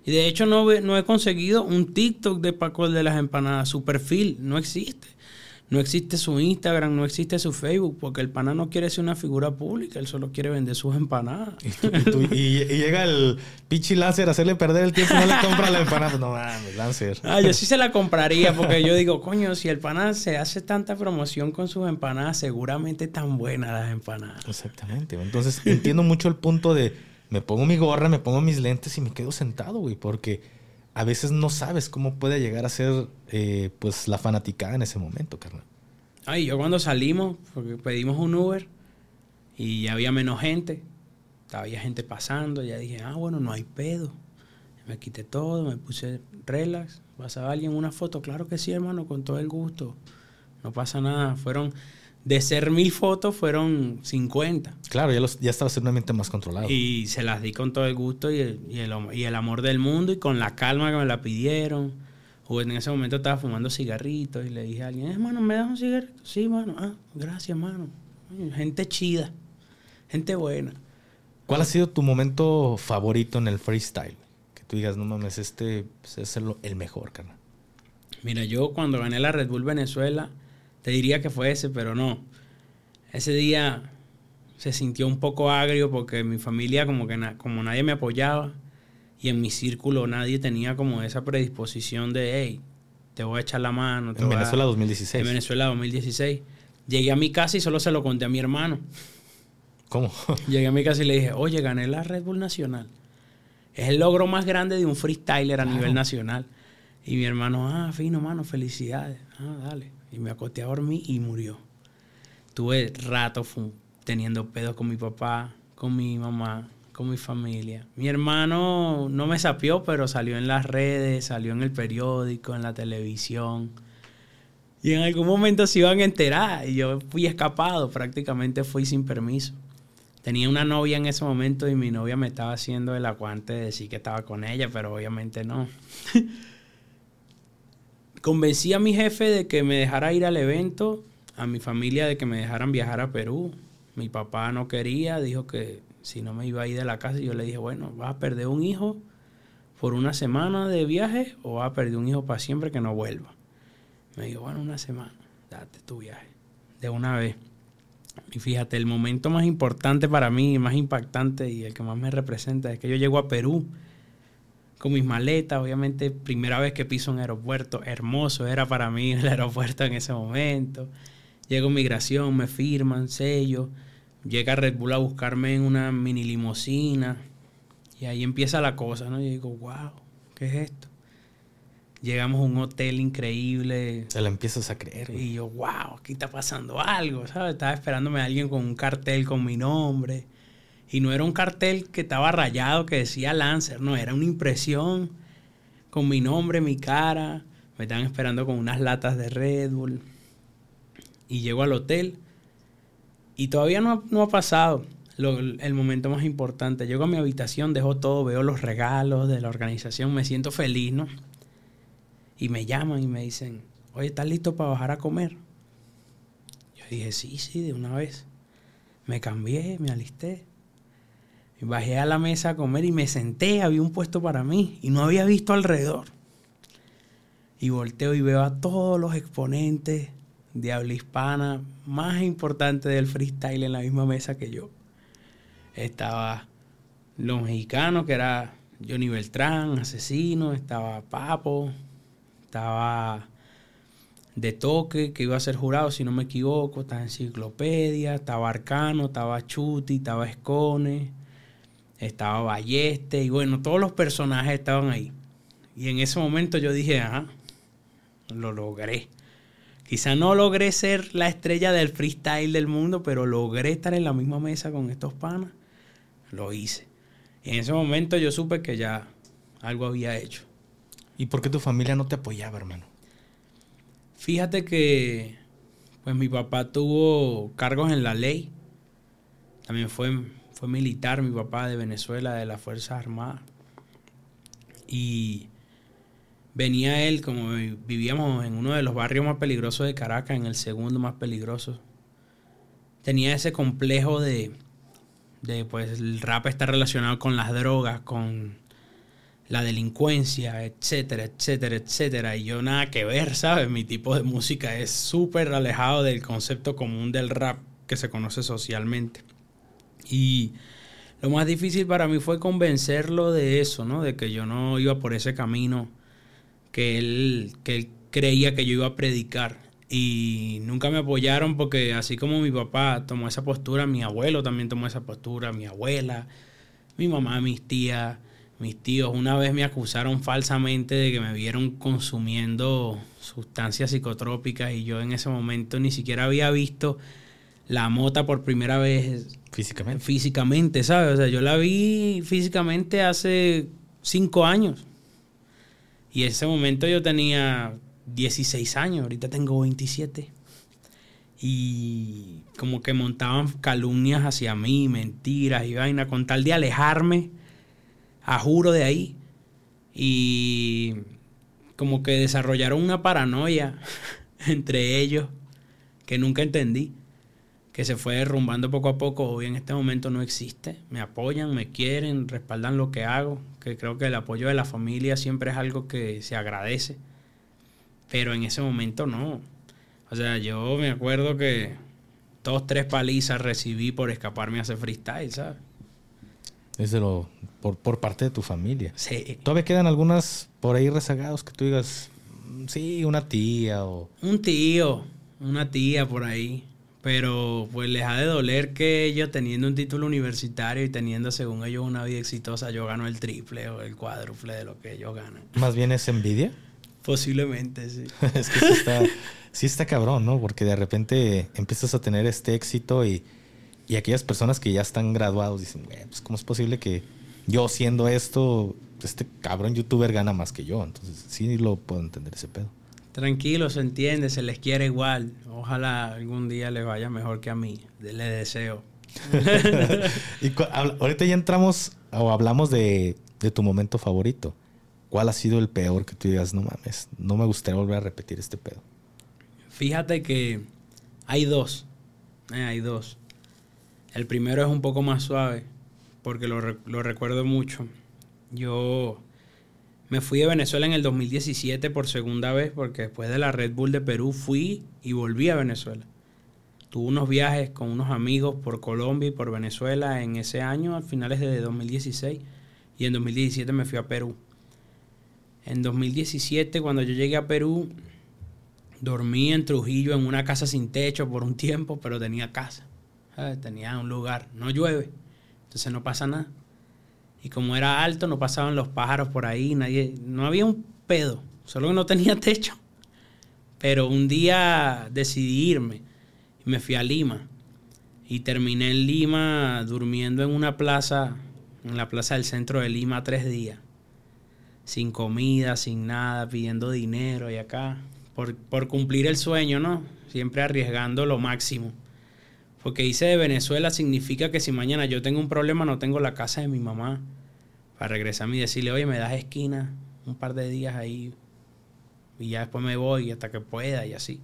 Y de hecho no, no he conseguido un TikTok de Paco de las empanadas. Su perfil no existe. No existe su Instagram, no existe su Facebook, porque el pana no quiere ser una figura pública, él solo quiere vender sus empanadas. Y, llega el pichi Lancer a hacerle perder el tiempo y no le compra la empanada. No mames, Lancer. Ah, yo sí se la compraría, porque yo digo, coño, si el pana se hace tanta promoción con sus empanadas, seguramente tan buenas las empanadas. Exactamente. Entonces entiendo mucho el punto de me pongo mi gorra, me pongo mis lentes y me quedo sentado, güey, porque a veces no sabes cómo puede llegar a ser eh, pues la fanaticada en ese momento, carnal. Ay, yo cuando salimos, porque pedimos un Uber y ya había menos gente, había gente pasando, ya dije, ah, bueno, no hay pedo. Me quité todo, me puse relax. ¿Pasaba alguien una foto? Claro que sí, hermano, con todo el gusto. No pasa nada. Fueron, de ser mil fotos, fueron 50. Claro, ya, los, ya estaba ser un ambiente más controlado. Y se las di con todo el gusto y el, y el, y el amor del mundo y con la calma que me la pidieron en ese momento estaba fumando cigarritos y le dije a alguien, hermano, ¿me das un cigarrito? Sí, mano. Ah, gracias, mano. Gente chida. Gente buena. ¿Cuál ha sido tu momento favorito en el freestyle? Que tú digas, no mames, este pues, es el mejor, carnal. Mira, yo cuando gané la Red Bull Venezuela, te diría que fue ese, pero no. Ese día se sintió un poco agrio porque mi familia como que como nadie me apoyaba y en mi círculo nadie tenía como esa predisposición de, hey, te voy a echar la mano. en Venezuela 2016. En Venezuela 2016. Llegué a mi casa y solo se lo conté a mi hermano. ¿Cómo? *laughs* Llegué a mi casa y le dije, oye, gané la Red Bull Nacional. Es el logro más grande de un freestyler a nivel nacional. Y mi hermano, ah, fino, mano, felicidades. Ah, dale. Y me acosté a dormir y murió. Tuve rato teniendo pedos con mi papá, con mi mamá, con mi familia. Mi hermano no me sapió, pero salió en las redes, salió en el periódico, en la televisión. Y en algún momento se iban a enterar. Y yo fui escapado, prácticamente fui sin permiso. Tenía una novia en ese momento y mi novia me estaba haciendo el aguante de decir que estaba con ella, pero obviamente no. *laughs* Convencí a mi jefe de que me dejara ir al evento, a mi familia de que me dejaran viajar a Perú. Mi papá no quería, dijo que si no me iba a ir de la casa, y yo le dije, bueno, vas a perder un hijo por una semana de viaje o vas a perder un hijo para siempre que no vuelva. Me dijo, bueno, una semana, date tu viaje, de una vez. Y fíjate, el momento más importante para mí, más impactante y el que más me representa es que yo llego a Perú con mis maletas, obviamente primera vez que piso un aeropuerto, hermoso era para mí el *laughs* aeropuerto en ese momento. Llego a migración, me firman, sello llega Red Bull a buscarme en una mini limosina y ahí empieza la cosa, ¿no? Yo digo, wow, ¿qué es esto? Llegamos a un hotel increíble. Se la empiezas a creer. Y yo, wow, aquí está pasando algo, ¿sabes? Estaba esperándome a alguien con un cartel con mi nombre. Y no era un cartel que estaba rayado que decía Lancer, no, era una impresión con mi nombre, mi cara. Me estaban esperando con unas latas de Red Bull. Y llego al hotel y todavía no, ha pasado el momento más importante. Llego a mi habitación, dejo todo, veo los regalos de la organización, me siento feliz, ¿no? Y me llaman y me dicen, oye, ¿estás listo para bajar a comer? Yo dije, sí, sí, de una vez. Me cambié, me alisté. Bajé a la mesa a comer y me senté, había un puesto para mí y no había visto alrededor. Y volteo y veo a todos los exponentes de habla hispana más importante del freestyle en la misma mesa que yo. Estaba los mexicanos, que era Johnny Beltrán, asesino, estaba Papo, estaba de toque, que iba a ser jurado, si no me equivoco, estaba Enciclopedia, estaba Arcano, estaba Chuti, estaba Escone, estaba Balleste, y bueno, todos los personajes estaban ahí. Y en ese momento yo dije, ajá, lo logré. Quizá no logré ser la estrella del freestyle del mundo, pero logré estar en la misma mesa con estos panas. Lo hice. Y en ese momento yo supe que ya algo había hecho. ¿Y por qué tu familia no te apoyaba, hermano? Fíjate que pues mi papá tuvo cargos en la ley. También fue, fue militar, mi papá de Venezuela, de las Fuerzas Armadas. Y venía él, como vivíamos en uno de los barrios más peligrosos de Caracas, en el segundo más peligroso, tenía ese complejo de, de pues el rap está relacionado con las drogas, con la delincuencia, etcétera, etcétera, etcétera. Y yo nada que ver, ¿sabes? Mi tipo de música es súper alejado del concepto común del rap que se conoce socialmente. Y lo más difícil para mí fue convencerlo de eso, ¿no? De que yo no iba por ese camino que él, que él creía que yo iba a predicar. Y nunca me apoyaron porque así como mi papá tomó esa postura, mi abuelo también tomó esa postura, mi abuela, mi mamá, mis tías mis tíos una vez me acusaron falsamente de que me vieron consumiendo sustancias psicotrópicas y yo en ese momento ni siquiera había visto la mota por primera vez físicamente. Físicamente, ¿sabes? O sea, yo la vi físicamente hace cinco años. Y en ese momento yo tenía 16 años, ahorita tengo 27. Y como que montaban calumnias hacia mí, mentiras y vaina, con tal de alejarme a juro de ahí. Y como que desarrollaron una paranoia *laughs* entre ellos que nunca entendí, que se fue derrumbando poco a poco. Hoy en este momento no existe. Me apoyan, me quieren, respaldan lo que hago, que creo que el apoyo de la familia siempre es algo que se agradece. Pero en ese momento no. O sea, yo me acuerdo que dos, tres palizas recibí por escaparme a hacer freestyle, ¿sabes? Es lo, por, por parte de tu familia. Sí. ¿Todavía quedan algunas por ahí rezagados que tú digas, mm, sí, una tía o... Un tío, una tía por ahí. Pero pues les ha de doler que ellos teniendo un título universitario y teniendo según ellos una vida exitosa, yo gano el triple o el cuádruple de lo que ellos ganan. Más bien es envidia. Posiblemente, sí. *laughs* es que sí está, sí está cabrón, ¿no? Porque de repente empiezas a tener este éxito y, y aquellas personas que ya están graduados dicen, pues ¿cómo es posible que yo siendo esto, este cabrón youtuber gana más que yo? Entonces sí lo puedo entender ese pedo. Tranquilo, se entiende, se les quiere igual. Ojalá algún día les vaya mejor que a mí. Le deseo. *laughs* y ahorita ya entramos o hablamos de, de tu momento favorito. ¿Cuál ha sido el peor que tú digas, no mames, no me gustaría volver a repetir este pedo? Fíjate que hay dos. Eh, hay dos. El primero es un poco más suave, porque lo, lo, recuerdo mucho. Yo me fui de Venezuela en el 2017 por segunda vez, porque después de la Red Bull de Perú fui y volví a Venezuela. Tuve unos viajes con unos amigos por Colombia y por Venezuela en ese año, a finales de 2016, y en 2017 me fui a Perú. En 2017, cuando yo llegué a Perú, dormí en Trujillo en una casa sin techo por un tiempo, pero tenía casa. Tenía un lugar. No llueve, entonces no pasa nada. Y como era alto, no pasaban los pájaros por ahí, nadie, no había un pedo, solo que no tenía techo. Pero un día decidí irme y me fui a Lima. Y terminé en Lima durmiendo en una plaza, en la plaza del centro de Lima, tres días sin comida, sin nada, pidiendo dinero y acá, por, por cumplir el sueño, ¿no? Siempre arriesgando lo máximo. Porque hice de Venezuela significa que si mañana yo tengo un problema no tengo la casa de mi mamá para regresar y decirle, oye, me das esquina un par de días ahí y ya después me voy hasta que pueda y así.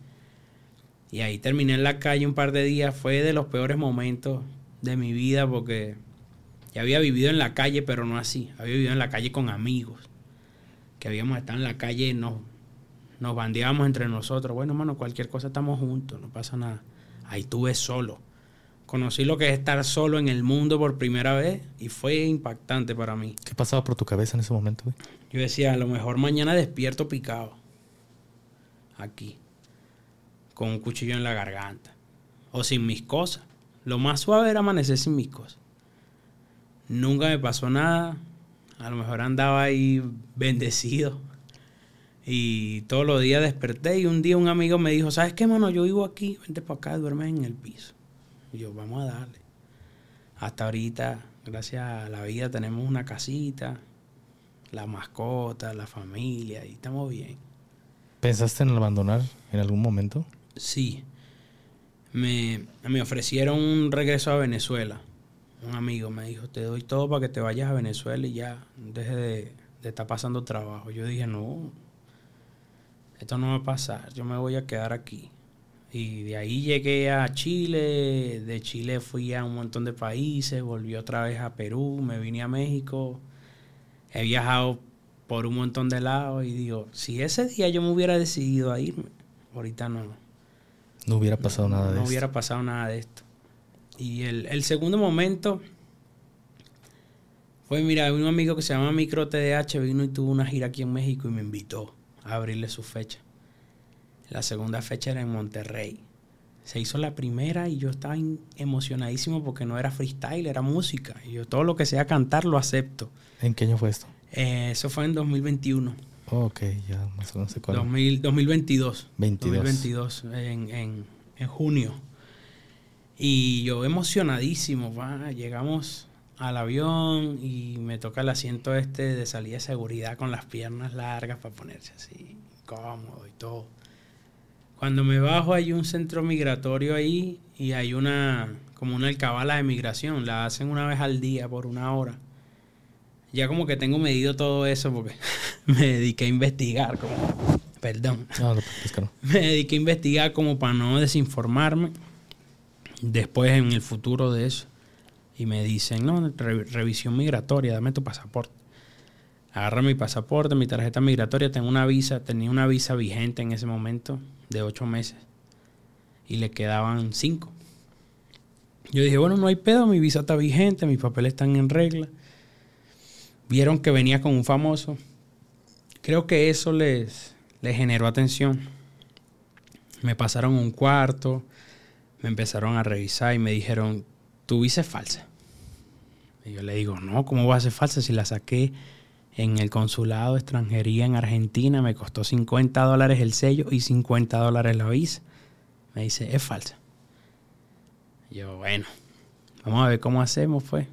Y ahí terminé en la calle un par de días. Fue de los peores momentos de mi vida porque ya había vivido en la calle, pero no así. Había vivido en la calle con amigos que habíamos estado en la calle, nos, nos bandeábamos entre nosotros. Bueno, hermano, cualquier cosa estamos juntos, no pasa nada. Ahí tuve solo. Conocí lo que es estar solo en el mundo por primera vez y fue impactante para mí. ¿Qué pasaba por tu cabeza en ese momento? Yo decía, a lo mejor mañana despierto picado. Aquí. Con un cuchillo en la garganta. O sin mis cosas. Lo más suave era amanecer sin mis cosas. Nunca me pasó nada. A lo mejor andaba ahí bendecido. Y todos los días desperté y un día un amigo me dijo, ¿sabes qué, mano? Yo vivo aquí, vente para acá, duerme en el piso. Y yo, vamos a darle. Hasta ahorita, gracias a la vida, tenemos una casita, la mascota, la familia, y estamos bien. ¿Pensaste en abandonar en algún momento? Sí. Me, me ofrecieron un regreso a Venezuela un amigo me dijo, te doy todo para que te vayas a Venezuela y ya deje de, estar pasando trabajo. Yo dije, no, esto no va a pasar, yo me voy a quedar aquí. Y de ahí llegué a Chile, de Chile fui a un montón de países, volví otra vez a Perú, me vine a México. He viajado por un montón de lados y digo, si ese día yo me hubiera decidido a irme, ahorita no. No hubiera pasado nada de esto. No hubiera pasado nada de esto. Y el, el segundo momento fue, mira, un amigo que se llama Micro TDH vino y tuvo una gira aquí en México y me invitó a abrirle su fecha. La segunda fecha era en Monterrey. Se hizo la primera y yo estaba emocionadísimo porque no era freestyle, era música. Y yo todo lo que sea cantar lo acepto. ¿En qué año fue esto? Eh, eso fue en 2021. ok, ya más o menos sé cuál. 2022. 22. 2022, en, en, en junio. Y yo emocionadísimo, va, llegamos al avión y me toca el asiento este de salida de seguridad con las piernas largas para ponerse así, cómodo y todo. Cuando me bajo hay un centro migratorio ahí y hay una, como una alcabala de migración, la hacen una vez al día por una hora. Ya como que tengo medido todo eso porque *laughs* me dediqué a investigar, como, perdón. No, no, no. *laughs* Me dediqué a investigar como para no desinformarme después en el futuro de eso y me dicen, no, revisión migratoria, dame tu pasaporte. Agarra mi pasaporte, mi tarjeta migratoria, tengo una visa, tenía una visa vigente en ese momento de ocho meses y le quedaban cinco. Yo dije, bueno, no hay pedo, mi visa está vigente, mis papeles están en regla. Vieron que venía con un famoso. Creo que eso les, generó atención. Me pasaron un cuarto, me empezaron a revisar y me dijeron, tu visa es falsa. Y yo le digo, no, ¿cómo va a ser falsa si la saqué en el consulado de extranjería en Argentina? Me costó 50 dólares el sello y 50 dólares la visa. Me dice, es falsa. yo, bueno, vamos a ver cómo hacemos, pues.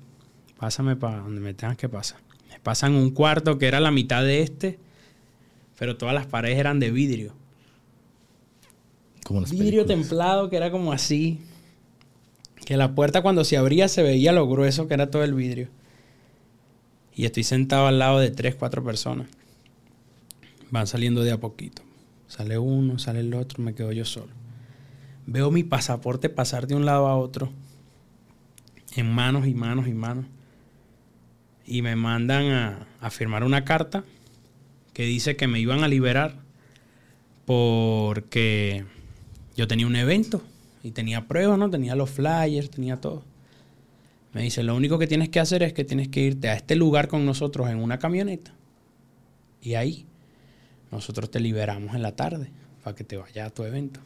Pásame para donde me tengas que pasar. Me pasan un cuarto que era la mitad de este, pero todas las paredes eran de vidrio. Como vidrio templado que era como así, que la puerta cuando se abría se veía lo grueso que era todo el vidrio. Y estoy sentado al lado de tres, cuatro personas. Van saliendo de a poquito. Sale uno, sale el otro, me quedo yo solo. Veo mi pasaporte pasar de un lado a otro. En manos y manos y manos. Y me mandan a, a firmar una carta que dice que me iban a liberar porque yo tenía un evento y tenía pruebas, ¿no? Tenía los flyers, tenía todo. Me dice, lo único que tienes que hacer es que tienes que irte a este lugar con nosotros en una camioneta. Y ahí nosotros te liberamos en la tarde para que te vayas a tu evento.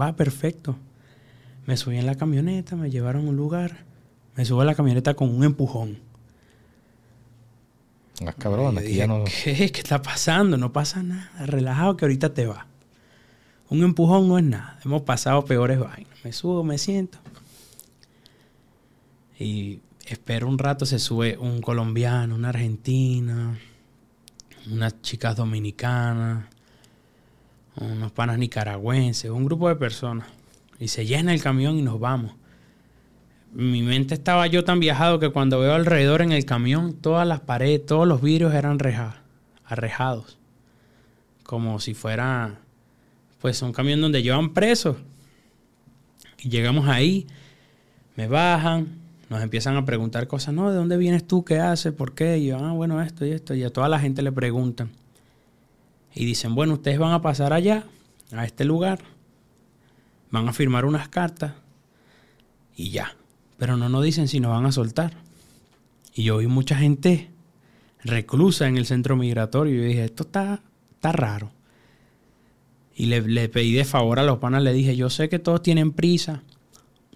Va, perfecto. Me subí en la camioneta, me llevaron a un lugar. Me subo a la camioneta con un empujón. Ah, cabrón, aquí ya no... ¿Qué? ¿Qué está pasando? No pasa nada. Relajado que ahorita te va. Un empujón no es nada. Hemos pasado peores vainas. Me subo, me siento. Y espero un rato, se sube un colombiano, una argentina, unas chicas dominicanas, unos panas nicaragüenses, un grupo de personas. Y se llena el camión y nos vamos. Mi mente estaba yo tan viajado que cuando veo alrededor en el camión, todas las paredes, todos los vidrios eran arrejados. Como si fuera pues un camión donde llevan presos. Y llegamos ahí, me bajan, nos empiezan a preguntar cosas, no, ¿de dónde vienes tú? ¿Qué haces? ¿Por qué? Y yo, ah, bueno, esto y esto. Y a toda la gente le preguntan. Y dicen, bueno, ustedes van a pasar allá, a este lugar, van a firmar unas cartas y ya. Pero no nos dicen si nos van a soltar. Y yo vi mucha gente reclusa en el centro migratorio. Y yo dije, esto está, está raro. Y le, pedí de favor a los panas, le dije, yo sé que todos tienen prisa,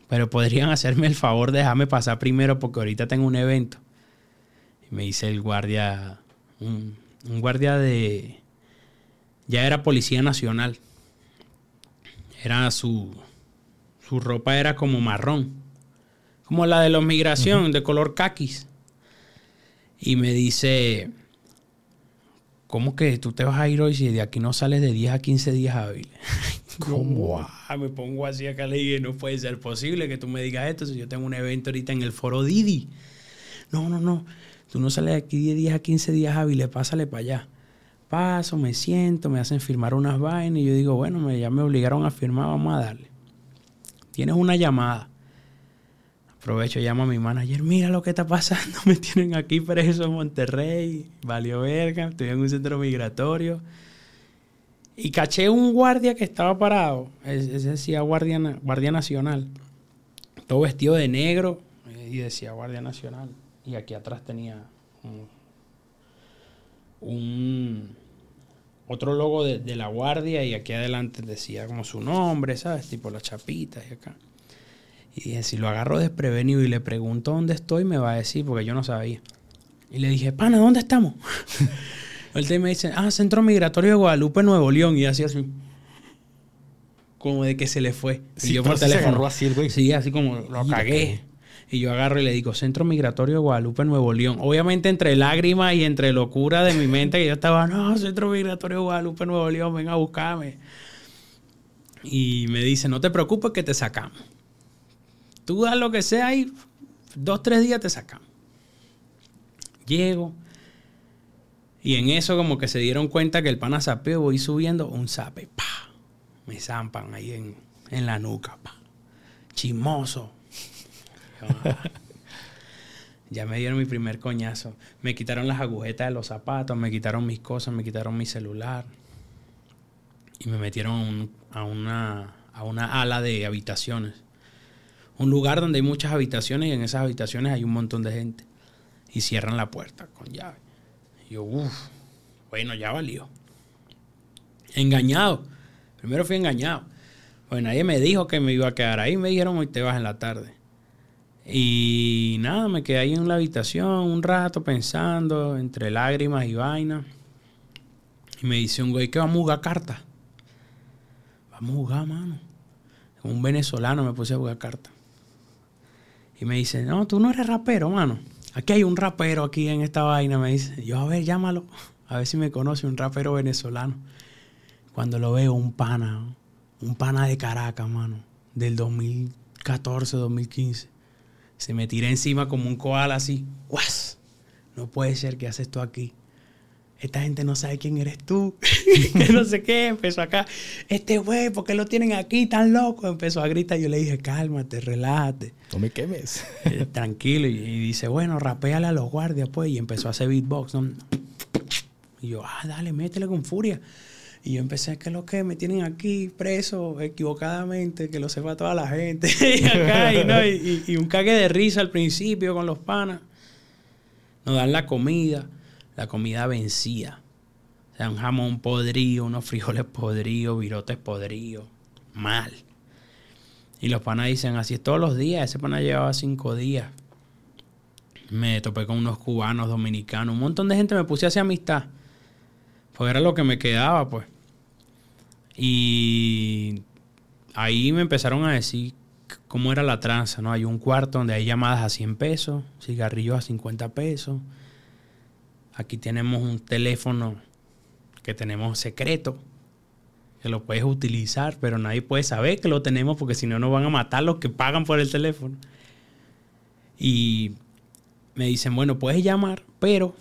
pero podrían hacerme el favor de dejarme pasar primero porque ahorita tengo un evento. Y me dice el guardia, un, guardia de... Ya era Policía Nacional. Era su... Su ropa era como marrón. Como la de la migración, de color caquis. Y me dice, ¿Cómo que tú te vas a ir hoy si de aquí no sales de 10 a 15 días hábiles? *laughs* ¿Cómo? me pongo así acá le dije, no puede ser posible que tú me digas esto si yo tengo un evento ahorita en el foro Didi. No, no, no. Tú no sales de aquí de 10 a 15 días hábiles, pásale para allá. Paso, me siento, me hacen firmar unas vainas y yo digo, bueno, ya me obligaron a firmar, vamos a darle. Tienes una llamada Aprovecho, llamo a mi manager, mira lo que está pasando, *laughs* me tienen aquí preso en Monterrey, valió verga, estoy en un centro migratorio. Y caché un guardia que estaba parado, ese decía guardia, guardia Nacional, todo vestido de negro, y decía Guardia Nacional. Y aquí atrás tenía un, otro logo de, la guardia y aquí adelante decía como su nombre, ¿sabes? Tipo las chapitas y acá. Y dije, si lo agarro desprevenido y le pregunto dónde estoy, me va a decir, porque yo no sabía. Y le dije, pana, ¿dónde estamos? *laughs* Él me dice, ah, Centro Migratorio de Guadalupe, Nuevo León. Y así así. Como de que se le fue. y yo por teléfono. así güey. Sí, así como lo cagué. Y yo agarro y le digo, Centro Migratorio de Guadalupe, Nuevo León. Obviamente entre lágrimas y entre locura de mi mente que yo estaba, no, Centro Migratorio de Guadalupe, Nuevo León, ven a buscarme. Y me dice, no te preocupes que te sacamos. Tú das lo que sea y dos, tres días te sacamos. Llego. Y en eso como que se dieron cuenta que el pana zapeo voy subiendo un zape. Pa. Me zampan ahí en, en la nuca. Pa. Chimoso *laughs* ya me dieron mi primer coñazo. Me quitaron las agujetas de los zapatos, me quitaron mis cosas, me quitaron mi celular. Y me metieron a, una, a una ala de habitaciones. Un lugar donde hay muchas habitaciones y en esas habitaciones hay un montón de gente. Y cierran la puerta con llave. Yo, uff, bueno, ya valió. Engañado. Primero fui engañado. Pues nadie me dijo que me iba a quedar ahí. Me dijeron, hoy te vas en la tarde. Y nada, me quedé ahí en la habitación un rato pensando, entre lágrimas y vainas. Y me dice un güey que vamos a jugar cartas. Vamos a jugar, mano. un venezolano me puse a jugar cartas. Y me dice, no, tú no eres rapero, mano. Aquí hay un rapero aquí en esta vaina. Me dice, yo a ver, llámalo. A ver si me conoce un rapero venezolano. Cuando lo veo, un pana. Un pana de Caracas, mano. Del 2014, 2015 se me tiré encima como un koala así. ¡Guas! No puede ser que haces esto aquí. Esta gente no sabe quién eres tú. *laughs* *laughs* que no sé qué. Empezó acá. Este güey, ¿por qué lo tienen aquí tan loco? Empezó a gritar. Yo le dije, cálmate, relájate. No me quemes. Eh, tranquilo. Y, dice, bueno, rapéale a los guardias, pues. Y empezó a hacer beatbox. Y yo, ah, dale, métele con furia. Y yo empecé, que lo que me tienen aquí preso equivocadamente, que lo sepa toda la gente. *laughs* y, un cague de risa al principio con los panas. Nos dan la comida, la comida vencida. O sea, un jamón podrido, unos frijoles podridos, virotes podridos. Mal. Y los panas dicen, así es todos los días. Ese pana llevaba cinco días. Me topé con unos cubanos, dominicanos, un montón de gente me puse hacia amistad. Pues era lo que me quedaba, pues. Y ahí me empezaron a decir cómo era la tranza, ¿no? Hay un cuarto donde hay llamadas a 100 pesos, cigarrillos a 50 pesos. Aquí tenemos un teléfono que tenemos secreto, que lo puedes utilizar, pero nadie puede saber que lo tenemos porque si no nos van a matar los que pagan por el teléfono. Y me dicen, bueno, puedes llamar, pero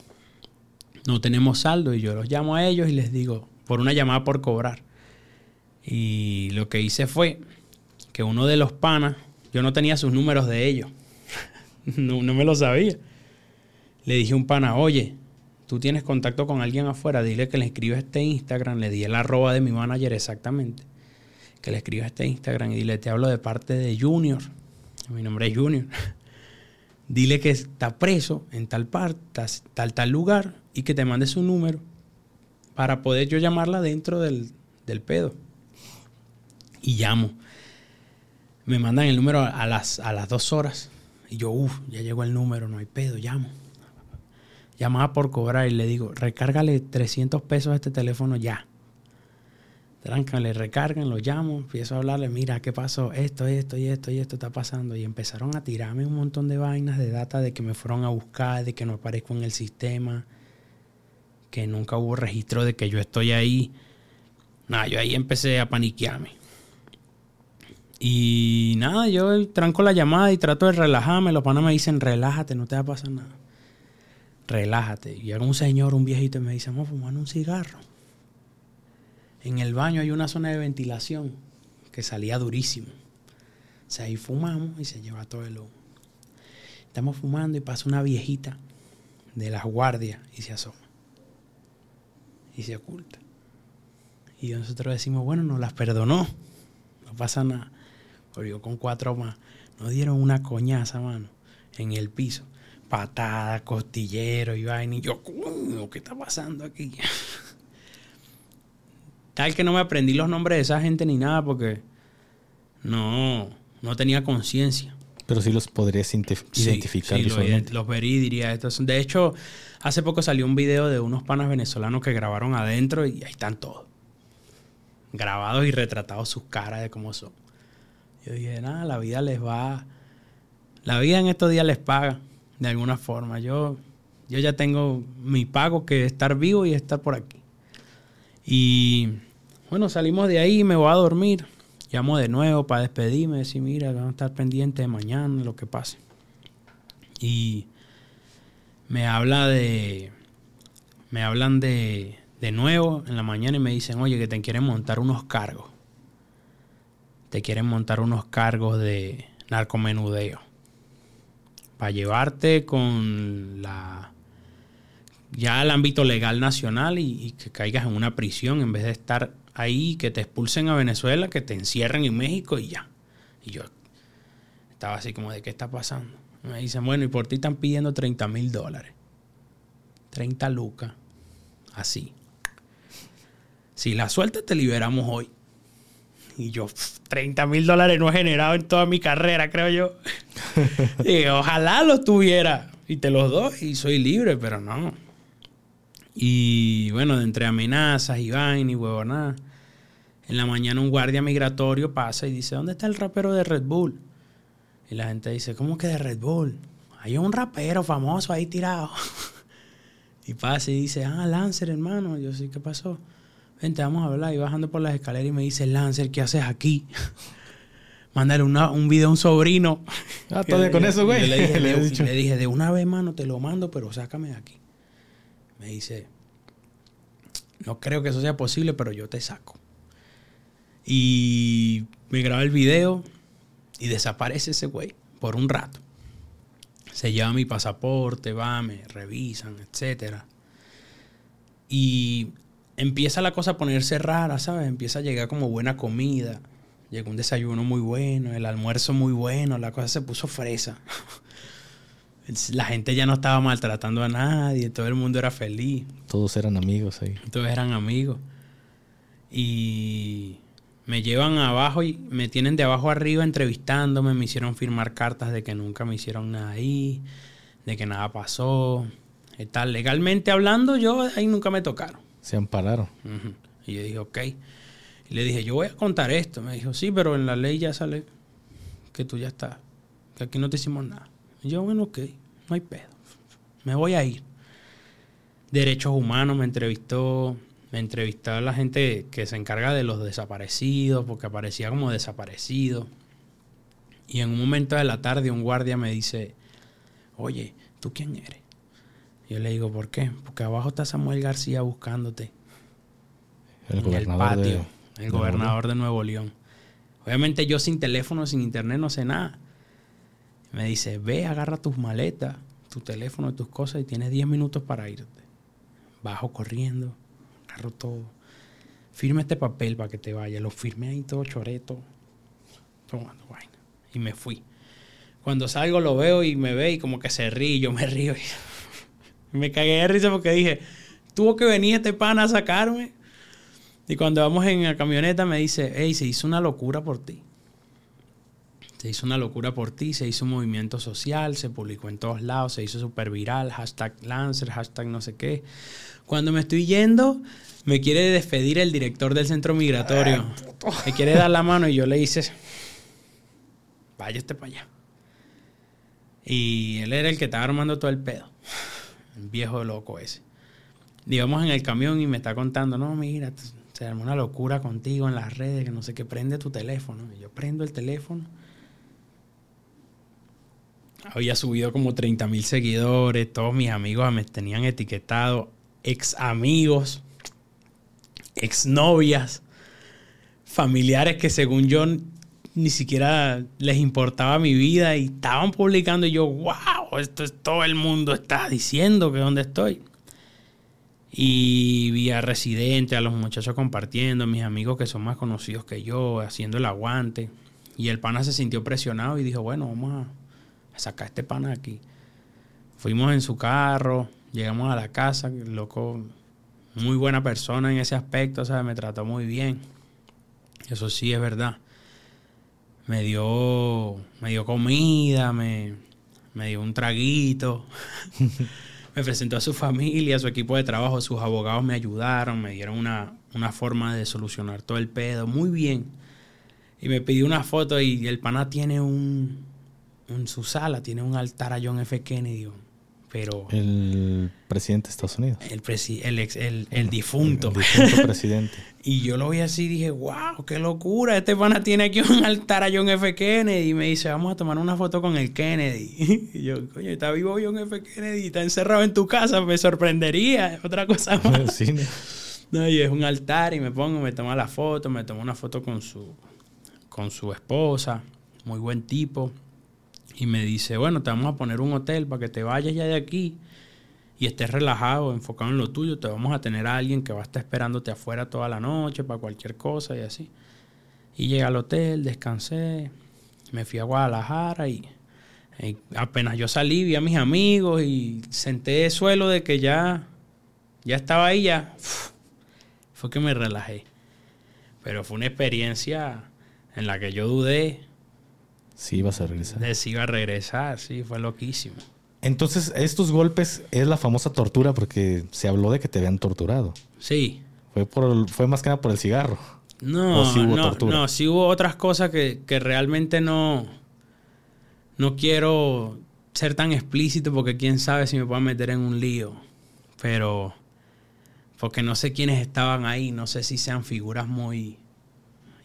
no tenemos saldo y yo los llamo a ellos y les digo, por una llamada por cobrar. Y lo que hice fue que uno de los panas, yo no tenía sus números de ellos, *laughs* no, me lo sabía. Le dije a un pana, oye, tú tienes contacto con alguien afuera, dile que le escriba este Instagram, le di el arroba de mi manager exactamente, que le escriba este Instagram y dile, te hablo de parte de Junior, mi nombre es Junior. *laughs* dile que está preso en tal parte, tal, tal lugar, y que te mande su número para poder yo llamarla dentro del, pedo. Y llamo. Me mandan el número a las, a las dos horas. Y yo, uff, ya llegó el número, no hay pedo, llamo. Llamaba por cobrar y le digo, recárgale 300 pesos a este teléfono ya. Trancan, le recargan, lo llamo, empiezo a hablarle, mira, ¿qué pasó? Esto, esto y esto y esto está pasando. Y empezaron a tirarme un montón de vainas de data de que me fueron a buscar, de que no aparezco en el sistema que nunca hubo registro de que yo estoy ahí. Nada, yo ahí empecé a paniquearme. Y nada, yo tranco la llamada y trato de relajarme. Los panas me dicen, relájate, no te va a pasar nada. Relájate. Y llega un señor, un viejito, y me dice, vamos a fumar un cigarro. En el baño hay una zona de ventilación que salía durísimo. O sea, ahí fumamos y se lleva todo el humo. Estamos fumando y pasa una viejita de las guardias y se asoma. Y se oculta. Y nosotros decimos, bueno, nos las perdonó. No pasa nada. Pero yo con cuatro más. Nos dieron una coñaza, mano, en el piso. Patada, costillero y vaina. Y yo, ¿qué está pasando aquí? *laughs* Tal que no me aprendí los nombres de esa gente ni nada porque no, no tenía conciencia. Pero sí los podrías identificar sí. Los, verí y diría esto. De hecho, hace poco salió un video de unos panas venezolanos que grabaron adentro y ahí están todos. Grabados y retratados sus caras de cómo son. Yo dije, nada, la vida les va. La vida en estos días les paga de alguna forma. Yo, yo ya tengo mi pago que es estar vivo y estar por aquí. Y bueno, salimos de ahí, me voy a dormir. Llamo de nuevo para despedirme, decir, mira, vamos a estar pendientes de mañana, lo que pase. Y me habla de. Me hablan de, de nuevo en la mañana y me dicen, oye, que te quieren montar unos cargos te quieren montar unos cargos de narcomenudeo. Para llevarte con la ya al ámbito legal nacional y, que caigas en una prisión en vez de estar ahí, que te expulsen a Venezuela, que te encierren en México y ya. Y yo estaba así como de qué está pasando. Me dicen, bueno, y por ti están pidiendo 30 mil dólares. 30 lucas. Así. Si la suelta te liberamos hoy. Y yo, 30 mil dólares no he generado en toda mi carrera, creo yo. *laughs* y ojalá los tuviera. Y te los doy y soy libre, pero no. Y bueno, entre amenazas y vaina y huevonada. En la mañana un guardia migratorio pasa y dice, ¿dónde está el rapero de Red Bull? Y la gente dice, ¿cómo que de Red Bull? Hay un rapero famoso ahí tirado. *laughs* y pasa y dice, ah, Lancer, hermano. Yo sí, ¿qué pasó? Vente, vamos a hablar. Y bajando por las escaleras y me dice, Lancer, ¿qué haces aquí? *laughs* Mándale un video a un sobrino. Ah, *laughs* todavía con eso, güey. le, dije, *laughs* le, dije, de una vez, mano, te lo mando, pero sácame de aquí. Me dice, no creo que eso sea posible, pero yo te saco. Y me graba el video y desaparece ese güey por un rato. Se lleva mi pasaporte, va, me revisan, etcétera. Y empieza la cosa a ponerse rara, ¿sabes? Empieza a llegar como buena comida. Llegó un desayuno muy bueno, el almuerzo muy bueno, la cosa se puso fresa. *laughs* La gente ya no estaba maltratando a nadie, todo el mundo era feliz. Todos eran amigos ahí. Todos eran amigos. Y me llevan abajo y me tienen de abajo arriba entrevistándome, me hicieron firmar cartas de que nunca me hicieron nada ahí, de que nada pasó. Y tal. Legalmente hablando, yo ahí nunca me tocaron. Se ampararon. Y yo dije, ok. Y le dije, yo voy a contar esto. Me dijo, sí, pero en la ley ya sale que tú ya estás, que aquí no te hicimos nada. Y yo, bueno, ok, no hay pedo. Me voy a ir. Derechos Humanos me entrevistó, me entrevistó a la gente que se encarga de los desaparecidos, porque aparecía como desaparecido. Y en un momento de la tarde un guardia me dice, oye, ¿tú quién eres? Yo le digo, ¿por qué? Porque abajo está Samuel García buscándote. El en el patio. el gobernador de Nuevo León. Obviamente yo sin teléfono, sin internet, no sé nada. Me dice, ve, agarra tus maletas, tu teléfono, tus cosas y tienes 10 minutos para irte. Bajo corriendo, agarro todo. Firme este papel para que te vaya. Lo firmé ahí todo choreto. Tomando vaina. Y me fui. Cuando salgo lo veo y me ve y como que se ríe, yo me río. Y me cagué de risa porque dije, tuvo que venir este pana a sacarme. Y cuando vamos en la camioneta me dice, hey, se hizo una locura por ti. Se hizo una locura por ti, se hizo un movimiento social, se publicó en todos lados, se hizo súper viral, hashtag Lancer, hashtag no sé qué. Cuando me estoy yendo, me quiere despedir el director del centro migratorio. Me quiere dar la mano y yo le hice, vaya este para allá. Y él era el que estaba armando todo el pedo viejo loco ese. Digamos en el camión y me está contando, no, mira, se armó una locura contigo en las redes, que no sé qué, prende tu teléfono. Y yo prendo el teléfono. Había subido como 30 mil seguidores, todos mis amigos me tenían etiquetado, ex amigos, ex novias, familiares que según yo ni siquiera les importaba mi vida y estaban publicando y yo, wow, todo el mundo está diciendo que dónde estoy. Y vi a Residente, a los muchachos compartiendo, mis amigos que son más conocidos que yo, haciendo el aguante. Y el pana se sintió presionado y dijo, bueno, vamos a, sacar este pana aquí. Fuimos en su carro, llegamos a la casa, loco, muy buena persona en ese aspecto, sea, Me trató muy bien. Eso sí es verdad. Me dio, me dio comida, me, me dio un traguito. *laughs* me presentó a su familia, a su equipo de trabajo, sus abogados me ayudaron, me dieron una, una forma de solucionar todo el pedo. Muy bien. Y me pidió una foto y el pana tiene un, en su sala, tiene un altar a John F. Kennedy. Pero... El presidente de Estados Unidos. El, el, ex, el, el difunto. El difunto *laughs* presidente. y yo lo vi así y dije, wow, qué locura. Este pana tiene aquí un altar a John F. Kennedy. Y me dice, vamos a tomar una foto con el Kennedy. *laughs* y yo, coño, está vivo John F. Kennedy, está encerrado en tu casa, me sorprendería. Otra cosa *laughs* más. no, y es un altar y me pongo, me toma la foto, me tomo una foto con su, con su esposa, muy buen tipo. Y me dice, bueno, te vamos a poner un hotel para que te vayas ya de aquí y estés relajado, enfocado en lo tuyo. Te vamos a tener a alguien que va a estar esperándote afuera toda la noche para cualquier cosa y así. Y llegué al hotel, descansé, me fui a Guadalajara y, apenas yo salí, vi a mis amigos y senté el suelo de que ya, ya estaba ahí, ya fue que me relajé. Pero fue una experiencia en la que yo dudé Sí, ibas a regresar. De si iba a regresar, sí, fue loquísimo. Entonces, estos golpes es la famosa tortura porque se habló de que te habían torturado. Sí. Fue, por, fue más que nada por el cigarro. No, no, no, sí hubo otras cosas que, que realmente no, no quiero ser tan explícito porque quién sabe si me puedo meter en un lío. Pero porque no sé quiénes estaban ahí, no sé si sean figuras muy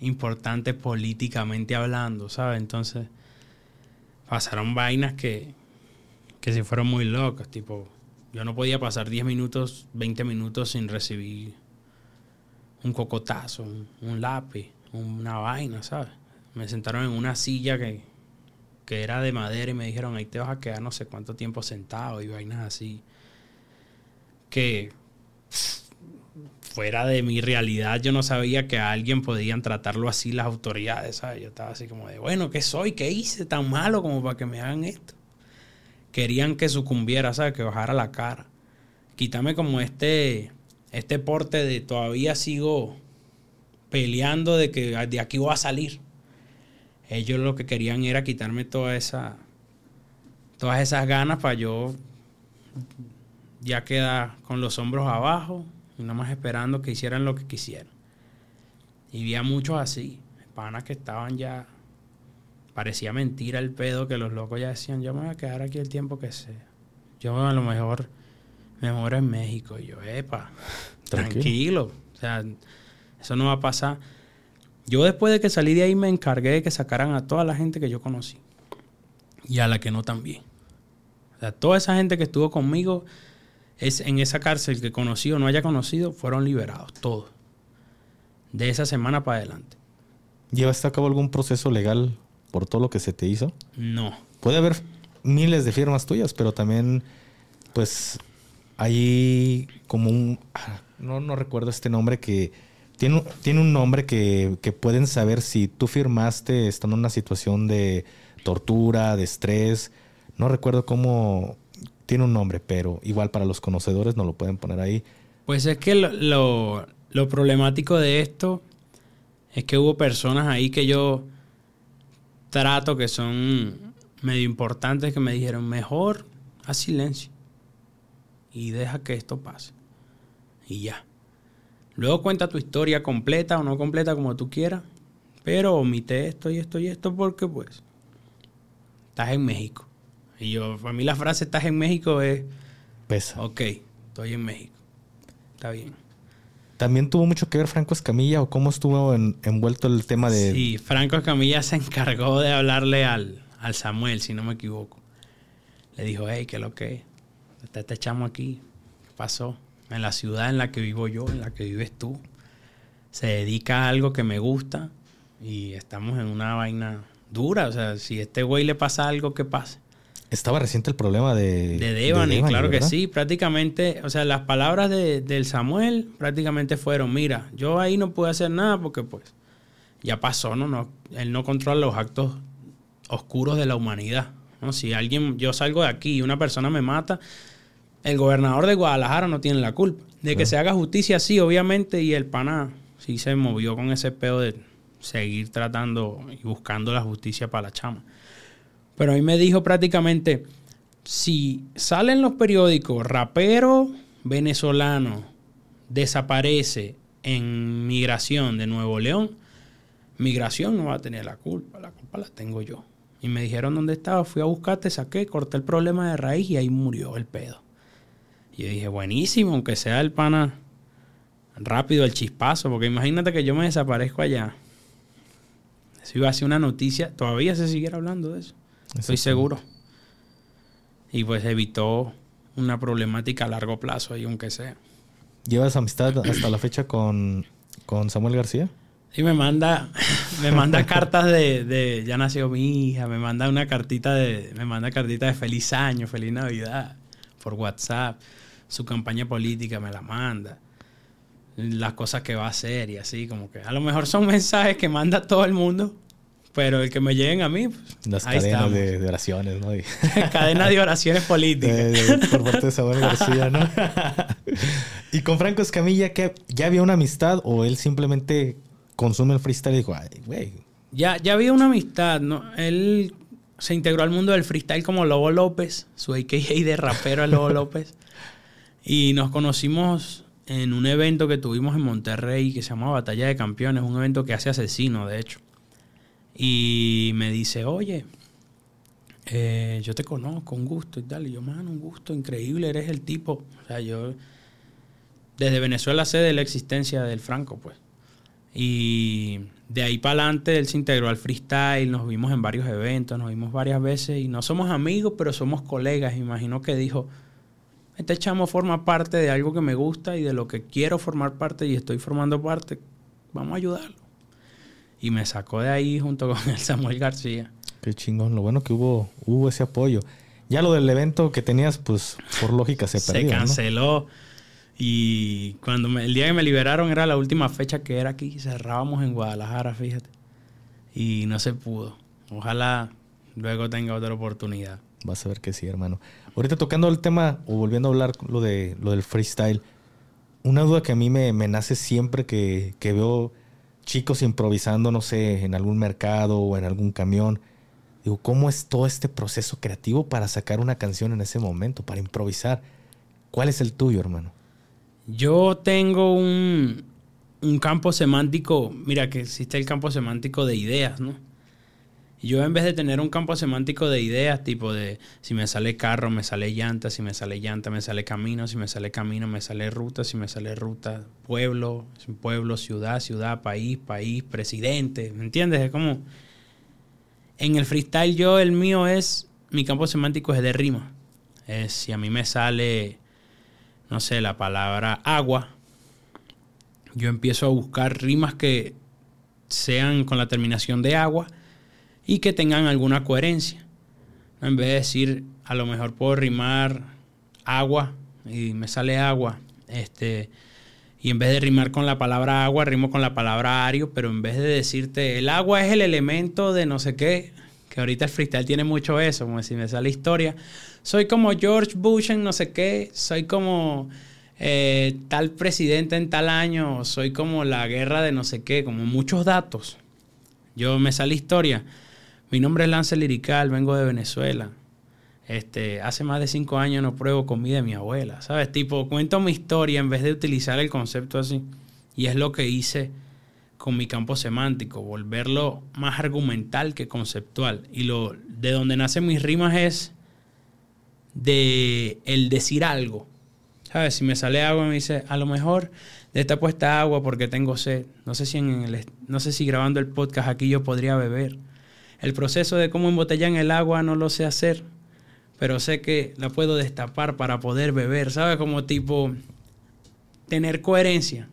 importante políticamente hablando, ¿sabes? Entonces pasaron vainas que, que se fueron muy locas, tipo, yo no podía pasar 10 minutos, 20 minutos sin recibir un cocotazo, un, lápiz, una vaina, ¿sabes? Me sentaron en una silla que, que era de madera y me dijeron, ahí te vas a quedar no sé cuánto tiempo sentado y vainas así. Que fuera de mi realidad, yo no sabía que a alguien podían tratarlo así las autoridades, ¿sabes? Yo estaba así como de, bueno, ¿qué soy? ¿Qué hice tan malo como para que me hagan esto? Querían que sucumbiera, ¿sabes? Que bajara la cara. Quítame como este, este porte de todavía sigo peleando de que de aquí voy a salir. Ellos lo que querían era quitarme toda esa, todas esas ganas para yo ya quedar con los hombros abajo y nada más esperando que hicieran lo que quisieran. Y vi a muchos así, panas que estaban ya, parecía mentira el pedo que los locos ya decían, yo me voy a quedar aquí el tiempo que sea. Yo a lo mejor me muero en México. Y yo, epa, *laughs* tranquilo. O sea, eso no va a pasar. Yo después de que salí de ahí me encargué de que sacaran a toda la gente que yo conocí. Y a la que no también. O sea, toda esa gente que estuvo conmigo es en esa cárcel que conocí o no haya conocido, fueron liberados, todos. De esa semana para adelante. ¿Llevaste a cabo algún proceso legal por todo lo que se te hizo? No. Puede haber miles de firmas tuyas, pero también, pues, hay como un... Ah, no, no recuerdo este nombre que... Tiene, tiene un nombre que, que pueden saber si tú firmaste estando en una situación de tortura, de estrés. No recuerdo cómo, tiene un nombre, pero igual para los conocedores no lo pueden poner ahí. Pues es que lo, problemático de esto es que hubo personas ahí que yo trato que son medio importantes que me dijeron, mejor a silencio y deja que esto pase. Y ya. Luego cuenta tu historia completa o no completa como tú quieras, pero omite esto y esto y esto porque pues estás en México. Y yo, para mí la frase estás en México es... Pesa. Ok, estoy en México. Está bien. ¿También tuvo mucho que ver Franco Escamilla o cómo estuvo envuelto el tema de...? Sí, Franco Escamilla se encargó de hablarle al, al Samuel, si no me equivoco. Le dijo, hey, ¿qué es lo que Está este chamo aquí. ¿Qué pasó? En la ciudad en la que vivo yo, en la que vives tú. Se dedica a algo que me gusta y estamos en una vaina dura. O sea, si a este güey le pasa algo, ¿qué pasa? Estaba reciente el problema de... De Devani, claro que sí. Prácticamente, o sea, las palabras de, del Samuel prácticamente fueron, mira, yo ahí no puedo hacer nada porque pues ya pasó, ¿no? no él no controla los actos oscuros de la humanidad. ¿no? Si alguien, yo salgo de aquí y una persona me mata, el gobernador de Guadalajara no tiene la culpa. De que se haga justicia, sí, obviamente, y el pana sí se movió con ese pedo de seguir tratando y buscando la justicia para la chama. Pero a mí me dijo prácticamente, si salen los periódicos, rapero venezolano desaparece en migración de Nuevo León, migración no va a tener la culpa, la culpa la tengo yo. Y me dijeron dónde estaba, fui a buscarte, saqué, corté el problema de raíz y ahí murió el pedo. Y yo dije, buenísimo, aunque sea el pana rápido, el chispazo, porque imagínate que yo me desaparezco allá. Eso iba a ser una noticia, todavía se siguiera hablando de eso. Estoy seguro. Y pues evitó una problemática a largo plazo ahí, aunque sea. ¿Llevas amistad hasta la fecha con, con Samuel García? Sí, me manda, *laughs* me manda *laughs* cartas de, de, ya nació mi hija, me manda una cartita de, me manda cartita de feliz año, feliz Navidad por WhatsApp. Su campaña política me la manda. Las cosas que va a hacer y así, como que a lo mejor son mensajes que manda todo el mundo, pero el que me lleguen a mí, pues, Las cadenas de, oraciones, ¿no? *laughs* cadenas de oraciones políticas. por parte de Samuel *laughs* García, ¿no? y con Franco Escamilla, que ¿ya había una amistad o él simplemente consume el freestyle y dijo, ay, güey? Ya, ya había una amistad, ¿no? Él se integró al mundo del freestyle como Lobo López, su AKA de rapero Lobo *laughs* López. Y nos conocimos en un evento que tuvimos en Monterrey que se llama Batalla de Campeones, un evento que hace asesino, de hecho. Y me dice, oye, eh, yo te conozco, un gusto y tal. Y yo, mano, un gusto increíble, eres el tipo. O sea, yo desde Venezuela sé de la existencia del Franco, pues. Y de ahí para adelante él se integró al freestyle, nos vimos en varios eventos, nos vimos varias veces y no somos amigos, pero somos colegas. Imagino que dijo, este chamo forma parte de algo que me gusta y de lo que quiero formar parte y estoy formando parte, vamos a ayudarlo y me sacó de ahí junto con el Samuel García. Qué chingón, lo bueno que hubo, hubo ese apoyo. Ya lo del evento que tenías, pues por lógica se perdió. Se canceló. Y cuando el día que me liberaron era la última fecha que era aquí. Cerrábamos en Guadalajara, fíjate. Y no se pudo. Ojalá luego tenga otra oportunidad. Vas a ver que sí, hermano. Ahorita tocando el tema o volviendo a hablar lo, de, lo del freestyle, una duda que a mí me, me nace siempre que, que veo chicos improvisando, no sé, en algún mercado o en algún camión. Digo, ¿cómo es todo este proceso creativo para sacar una canción en ese momento, para improvisar? ¿Cuál es el tuyo, hermano? Yo tengo un, un campo semántico, mira que existe el campo semántico de ideas, ¿no? Yo en vez de tener un campo semántico de ideas, tipo de si me sale carro, me sale llanta, si me sale llanta, me sale camino, si me sale camino, me sale ruta, si me sale ruta, pueblo, pueblo, ciudad, ciudad, país, país, presidente, ¿me entiendes? Es como... En el freestyle yo, el mío es, mi campo semántico es de rima. Es, si a mí me sale, no sé, la palabra agua, yo empiezo a buscar rimas que sean con la terminación de agua y que tengan alguna coherencia. En vez de decir, a lo mejor puedo rimar agua y me sale agua, este, y en vez de rimar con la palabra agua, rimo con la palabra ario, pero en vez de decirte, el agua es el elemento de no sé qué, que ahorita el freestyle tiene mucho eso, como si me sale historia, soy como George Bush en no sé qué, soy como eh, tal presidente en tal año, soy como la guerra de no sé qué, como muchos datos. Yo me sale historia mi nombre es Lance Lirical, vengo de Venezuela. Este, hace más de cinco años no pruebo comida de mi abuela, ¿sabes? Tipo, cuento mi historia en vez de utilizar el concepto así. Y es lo que hice con mi campo semántico, volverlo más argumental que conceptual. Y lo de donde nacen mis rimas es de el decir algo. ¿Sabes? Si me sale agua me dice, a lo mejor de esta puesta agua porque tengo sed. No sé si en el, no sé si grabando el podcast aquí yo podría beber. El proceso de cómo embotellan el agua no lo sé hacer, pero sé que la puedo destapar para poder beber, ¿sabes? Como tipo tener coherencia.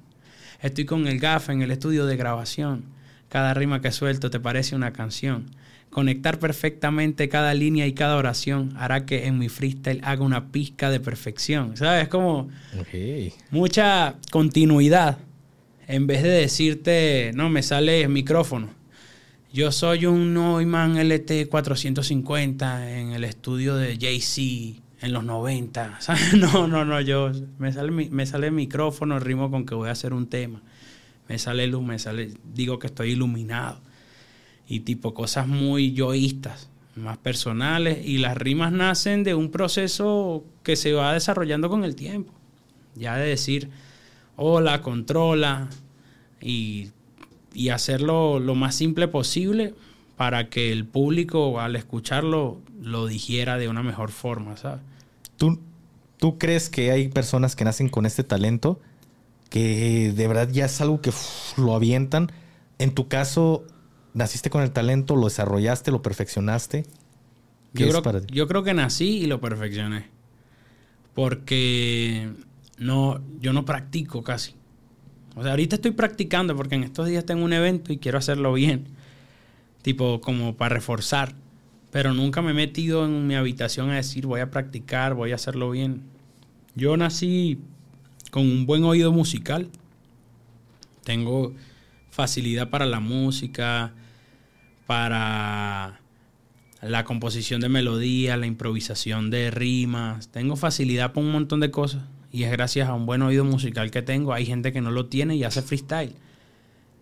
Estoy con el GAF en el estudio de grabación. Cada rima que suelto te parece una canción. Conectar perfectamente cada línea y cada oración hará que en mi freestyle haga una pizca de perfección. ¿Sabes? Como mucha continuidad. En vez de decirte, no, me sale el micrófono. Yo soy un Neumann LT450 en el estudio de JC en los 90. *laughs* ¿sabes? No, no, no, yo me sale, me sale el micrófono, rimo con que voy a hacer un tema. Me sale luz, me sale, digo que estoy iluminado y tipo cosas muy yoístas, más personales, y las rimas nacen de un proceso que se va desarrollando con el tiempo. Ya de decir, hola, controla, y, y hacerlo lo más simple posible para que el público al escucharlo lo digiera de una mejor forma, ¿sabes? ¿Tú, ¿Tú crees que hay personas que nacen con este talento que de verdad ya es algo que lo avientan? En tu caso, ¿Naciste con el talento? ¿Lo desarrollaste? ¿Lo perfeccionaste? Yo creo, yo creo que nací y lo perfeccioné. Porque no, yo no practico casi. O sea, ahorita estoy practicando porque en estos días tengo un evento y quiero hacerlo bien. Tipo, como para reforzar. Pero nunca me he metido en mi habitación a decir voy a practicar, voy a hacerlo bien. Yo nací con un buen oído musical. Tengo facilidad para la música, para la composición de melodías, la improvisación de rimas. Tengo facilidad para un montón de cosas y es gracias a un buen oído musical que tengo. Hay gente que no lo tiene y hace freestyle.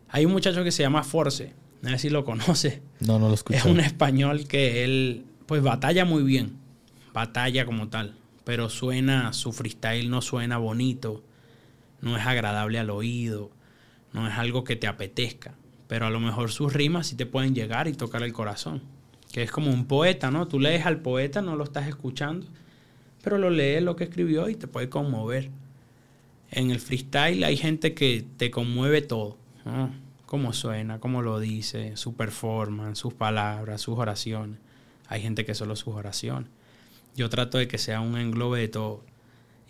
Hay un muchacho que se llama Force, no sé si lo conoce. No, no lo escuché. Es un español que él, pues batalla muy bien, batalla como tal, pero suena, su freestyle no suena bonito, no es agradable al oído no es algo que te apetezca, pero a lo mejor sus rimas sí te pueden llegar y tocar el corazón, que es como un poeta, ¿no? Tú lees al poeta, no lo estás escuchando, pero lo lees lo que escribió y te puede conmover. En el freestyle hay gente que te conmueve todo, ¿no? Cómo suena, cómo lo dice, su performance, sus palabras, sus oraciones. Hay gente que solo sus oraciones. Yo trato de que sea un englobe de todo.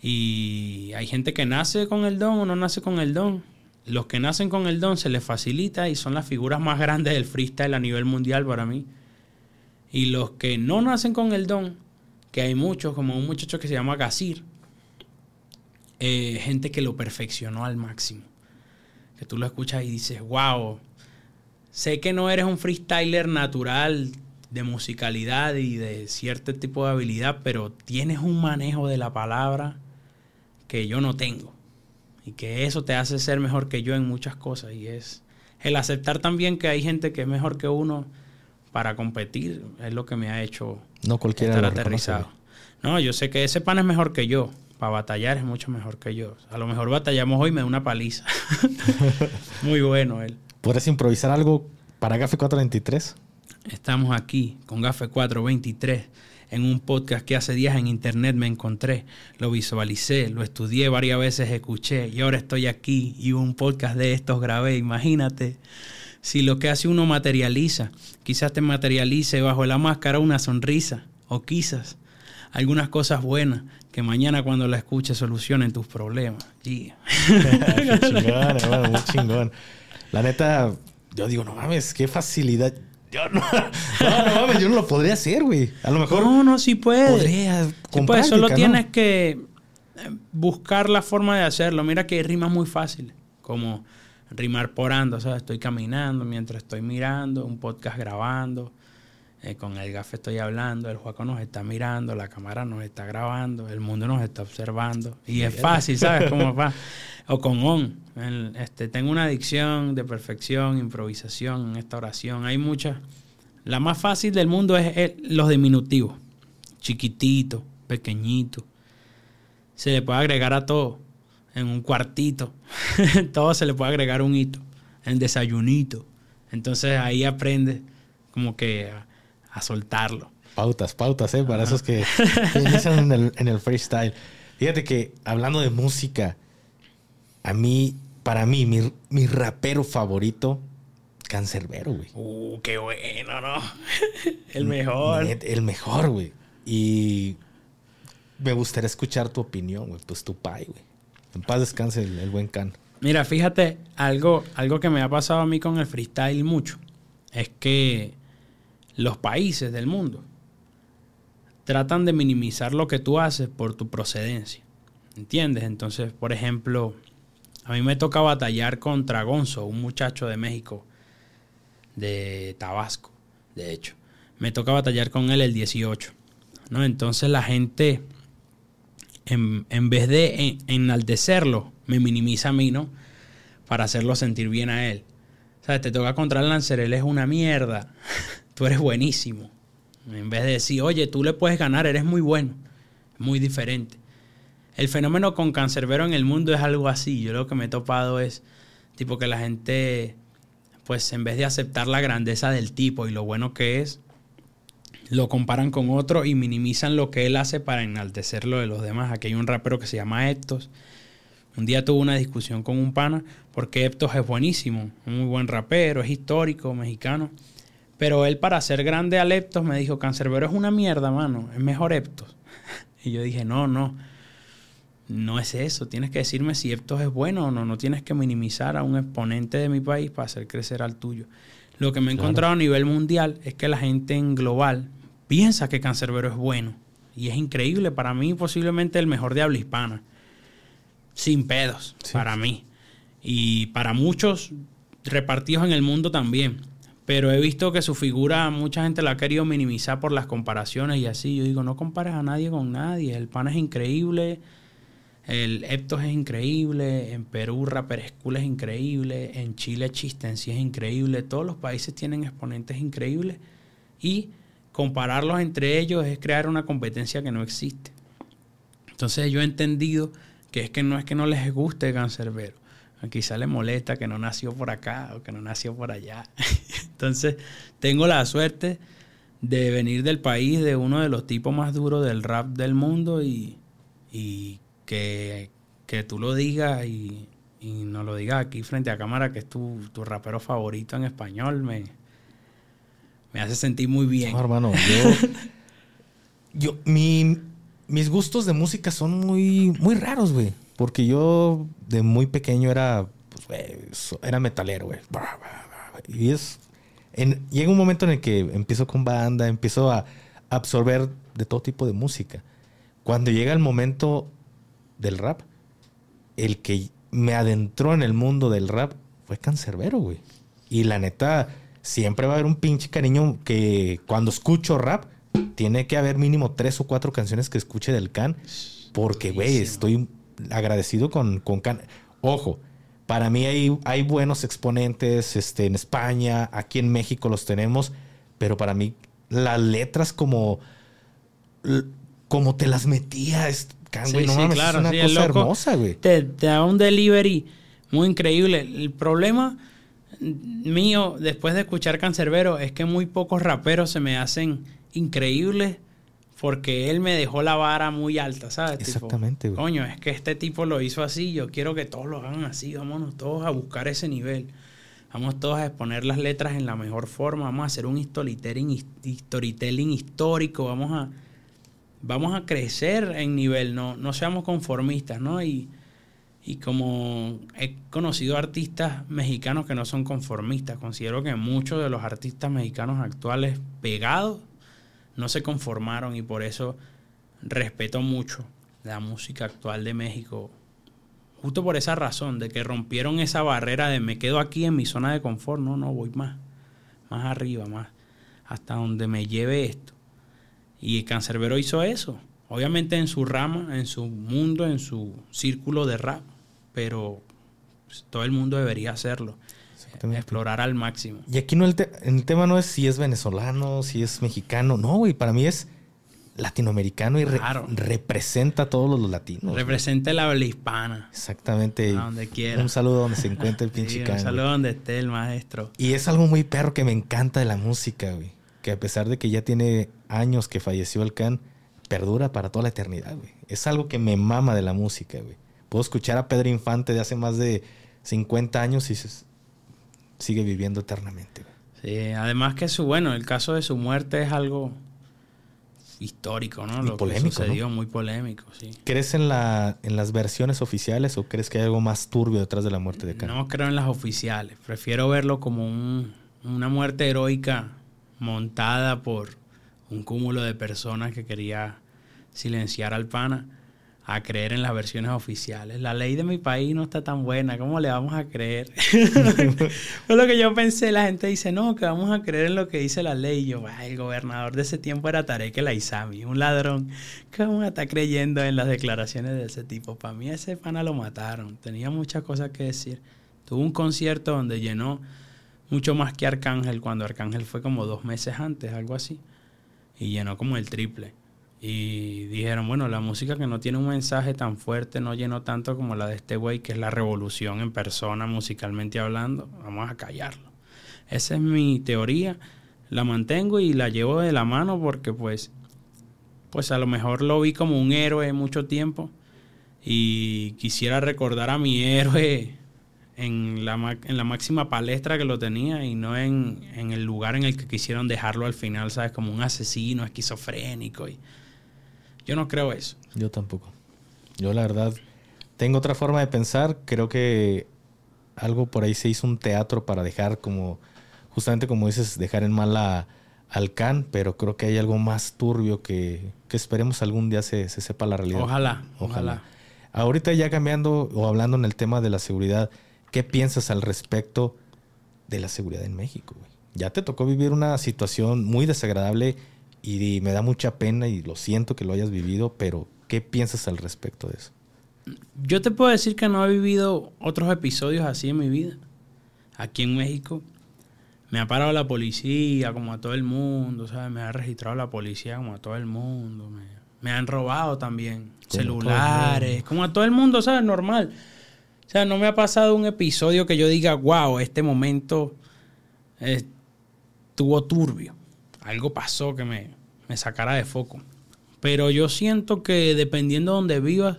Y hay gente que nace con el don o no nace con el don los que nacen con el don se les facilita y son las figuras más grandes del freestyle a nivel mundial para mí. Y los que no nacen con el don, que hay muchos, como un muchacho que se llama Gasir, eh, gente que lo perfeccionó al máximo. Que tú lo escuchas y dices, wow, sé que no eres un freestyler natural de musicalidad y de cierto tipo de habilidad, pero tienes un manejo de la palabra que yo no tengo y que eso te hace ser mejor que yo en muchas cosas y es el aceptar también que hay gente que es mejor que uno para competir es lo que me ha hecho no cualquiera estar aterrizado. No, yo sé que ese pan es mejor que yo. Para batallar es mucho mejor que yo. A lo mejor batallamos hoy y me da una paliza. *laughs* Muy bueno él. ¿Puedes improvisar algo para Gafe 423? Estamos aquí con Gafe 423 en un podcast que hace días en internet me encontré, lo visualicé, lo estudié varias veces, escuché y ahora estoy aquí y un podcast de estos grabé, imagínate. Si lo que hace uno materializa, quizás te materialice bajo la máscara una sonrisa o quizás algunas cosas buenas que mañana cuando la escuches solucionen tus problemas. Yeah. *laughs* chingón, *laughs* muy chingón. La neta, yo digo, no mames, qué facilidad. Yo no, *laughs* no, no yo no lo podría hacer, güey. A lo mejor. No, no, sí puedes. Podría. Sí puedes, solo tienes que eh, buscar la forma de hacerlo. Mira que hay rimas muy fáciles, como rimar por ando, o sea, estoy caminando mientras estoy mirando, un podcast grabando, eh, con el gafe estoy hablando, el Juaco nos está mirando, la cámara nos está grabando, el mundo nos está observando. Y es fácil, ¿sabes cómo va? *laughs* O con on. este, tengo una adicción de perfección, improvisación en esta oración. Hay muchas. La más fácil del mundo es los diminutivos. Chiquitito, pequeñito. Se le puede agregar a todo. En un cuartito. *laughs* todo se le puede agregar un hito. En desayunito. Entonces ahí aprende como que a, soltarlo. Pautas, pautas, ¿eh? Para esos *laughs* que, inician en el, en el freestyle. Fíjate que hablando de música, a mí, para mí, mi, rapero favorito, Cancerbero, güey. Uh, qué bueno, ¿no? *laughs* el mejor. el mejor, güey. Y me gustaría escuchar tu opinión, güey. Pues tu pai, güey. En paz descanse el, buen Can. Mira, fíjate, algo, algo que me ha pasado a mí con el freestyle mucho es que los países del mundo tratan de minimizar lo que tú haces por tu procedencia. ¿Entiendes? Entonces, por ejemplo, a mí me toca batallar contra Gonzo, un muchacho de México, de Tabasco, de hecho. Me toca batallar con él el 18. ¿no? Entonces la gente, en, vez de enaltecerlo, me minimiza a mí, ¿no? Para hacerlo sentir bien a él. O sea, te toca contra el Lancer, él es una mierda. *laughs* tú eres buenísimo. En vez de decir, oye, tú le puedes ganar, eres muy bueno. Muy diferente. El fenómeno con cancerbero en el mundo es algo así. Yo lo que me he topado es tipo que la gente, pues en vez de aceptar la grandeza del tipo y lo bueno que es, lo comparan con otro y minimizan lo que él hace para enaltecerlo de los demás. Aquí hay un rapero que se llama Eptos. Un día tuvo una discusión con un pana porque Eptos es buenísimo, un muy buen rapero, es histórico, mexicano. Pero él para ser grande al Eptos me dijo, Cancerbero es una mierda, mano, es mejor Eptos. *laughs* y yo dije, no, no, no es eso. Tienes que decirme si Eptos es bueno o no. No tienes que minimizar a un exponente de mi país para hacer crecer al tuyo. Lo que me he encontrado a nivel mundial es que la gente en global piensa que Cancerbero es bueno. Y es increíble. Para mí, posiblemente el mejor de habla hispana. Sin pedos, para mí. Y para muchos repartidos en el mundo también. Pero he visto que su figura, mucha gente la ha querido minimizar por las comparaciones y así. Yo digo, no compares a nadie con nadie. El pan es increíble. El Eptos es increíble. En Perú, Rapper School es increíble. En Chile, Chistensi es increíble. Todos los países tienen exponentes increíbles. Y compararlos entre ellos es crear una competencia que no existe. Entonces yo he entendido que es que no es que no les guste Cancerbero, quizá le molesta que no nació por acá o que no nació por allá. *laughs* Entonces tengo la suerte de venir del país de uno de los tipos más duros del rap del mundo y, que, tú lo digas y, y no lo digas aquí frente a cámara que es tu, tu rapero favorito en español, me, me hace sentir muy bien. hermano, yo. *laughs* yo mi, mis gustos de música son muy, muy raros, güey. Porque yo de muy pequeño era. Pues, era metalero, güey. Y es. llega un momento en el que empiezo con banda, empiezo a absorber de todo tipo de música. Cuando llega el momento del rap, el que me adentró en el mundo del rap fue Cancerbero, güey. Y la neta, siempre va a haber un pinche cariño que cuando escucho rap, tiene que haber mínimo tres o cuatro canciones que escuche del Can. Porque, güey, estoy agradecido con, con Can. Ojo, para mí hay, hay buenos exponentes este, en España, aquí en México los tenemos, pero para mí las letras como, como te las metía, Can, güey, no mames, es una cosa hermosa, güey. Te, te da un delivery muy increíble. El problema mío, después de escuchar Cancerbero, es que muy pocos raperos se me hacen increíbles porque él me dejó la vara muy alta, ¿sabes? Exactamente. coño, es que este tipo lo hizo así, yo quiero que todos lo hagan así, vámonos todos a buscar ese nivel. Vamos todos a exponer las letras en la mejor forma, vamos a hacer un storytelling, storytelling histórico, vamos a, vamos a crecer en nivel, no, no seamos conformistas, ¿no? Y, y como he conocido artistas mexicanos que no son conformistas, considero que muchos de los artistas mexicanos actuales pegados no se conformaron y por eso respeto mucho la música actual de México. Justo por esa razón, de que rompieron esa barrera de me quedo aquí en mi zona de confort, no, no, voy más, más arriba, más, hasta donde me lleve esto. Y Cancerbero hizo eso, obviamente en su rama, en su mundo, en su círculo de rap pero pues, todo el mundo debería hacerlo. Explorar al máximo. Y aquí no el, tema no es si es venezolano, si es mexicano. No, güey, para mí es latinoamericano y representa a todos los latinos. Representa la habla hispana. Exactamente. A donde quiera. Un saludo donde se encuentre el *laughs* pinche Un saludo donde esté el maestro. Y es algo muy perro que me encanta de la música, güey. Que a pesar de que ya tiene años que falleció el Can, perdura para toda la eternidad, güey. Es algo que me mama de la música, güey. Puedo escuchar a Pedro Infante de hace más de 50 años y sigue viviendo eternamente. Sí, además que su, bueno, el caso de su muerte es algo histórico, ¿no? Lo que sucedió, muy polémico, sí. ¿Crees en, la, en las versiones oficiales o crees que hay algo más turbio detrás de la muerte de Khan? No creo en las oficiales. Prefiero verlo como una muerte heroica montada por un cúmulo de personas que quería silenciar al pana a creer en las versiones oficiales. La ley de mi país no está tan buena, ¿cómo le vamos a creer? *laughs* Fue lo que yo pensé, la gente dice, no, que vamos a creer en lo que dice la ley. yo, el gobernador de ese tiempo era Tarek El Aizami, un ladrón. ¿Qué vamos a estar creyendo en las declaraciones de ese tipo? Para mí ese pana lo mataron, tenía muchas cosas que decir. Tuvo un concierto donde llenó mucho más que Arcángel, cuando Arcángel fue como dos meses antes, algo así. Y llenó como el triple. Y dijeron, bueno, la música que no tiene un mensaje tan fuerte, no llenó tanto como la de este güey, que es la revolución en persona, musicalmente hablando, vamos a callarlo. Esa es mi teoría, la mantengo y la llevo de la mano porque pues, pues a lo mejor lo vi como un héroe mucho tiempo y quisiera recordar a mi héroe en la, en la máxima palestra que lo tenía y no en, en el lugar en el que quisieron dejarlo al final, ¿sabes? Como un asesino esquizofrénico y yo no creo eso. Yo tampoco. Yo la verdad tengo otra forma de pensar. Creo que algo por ahí se hizo un teatro para dejar como, justamente como dices, dejar en mal a, al Can, pero creo que hay algo más turbio que, que esperemos algún día se, se, sepa la realidad. Ojalá, ojalá. Ahorita ya cambiando o hablando en el tema de la seguridad, ¿qué piensas al respecto de la seguridad en México? Ya te tocó vivir una situación muy desagradable y me da mucha pena y lo siento que lo hayas vivido, pero ¿qué piensas al respecto de eso? Yo te puedo decir que no he vivido otros episodios así en mi vida. Aquí en México me ha parado la policía como a todo el mundo, ¿sabes? Me ha registrado la policía como a todo el mundo. Me, han robado también celulares, como a todo el mundo, ¿sabes? Normal. O sea, no me ha pasado un episodio que yo diga, wow, este momento estuvo turbio algo pasó que me, me sacara de foco. Pero yo siento que dependiendo de donde vivas,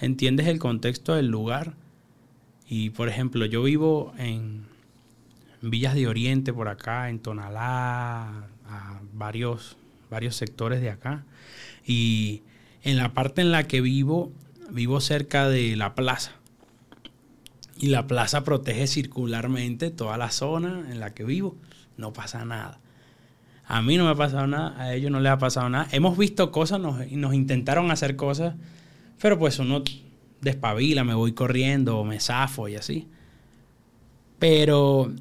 entiendes el contexto del lugar. Y por ejemplo, yo vivo en, Villas de Oriente, por acá, en Tonalá, a varios, varios sectores de acá. Y en la parte en la que vivo, vivo cerca de la plaza. Y la plaza protege circularmente toda la zona en la que vivo. No pasa nada. A mí no me ha pasado nada, a ellos no les ha pasado nada. Hemos visto cosas nos, nos intentaron hacer cosas, pero pues uno despabila, me voy corriendo, me zafo y así. Pero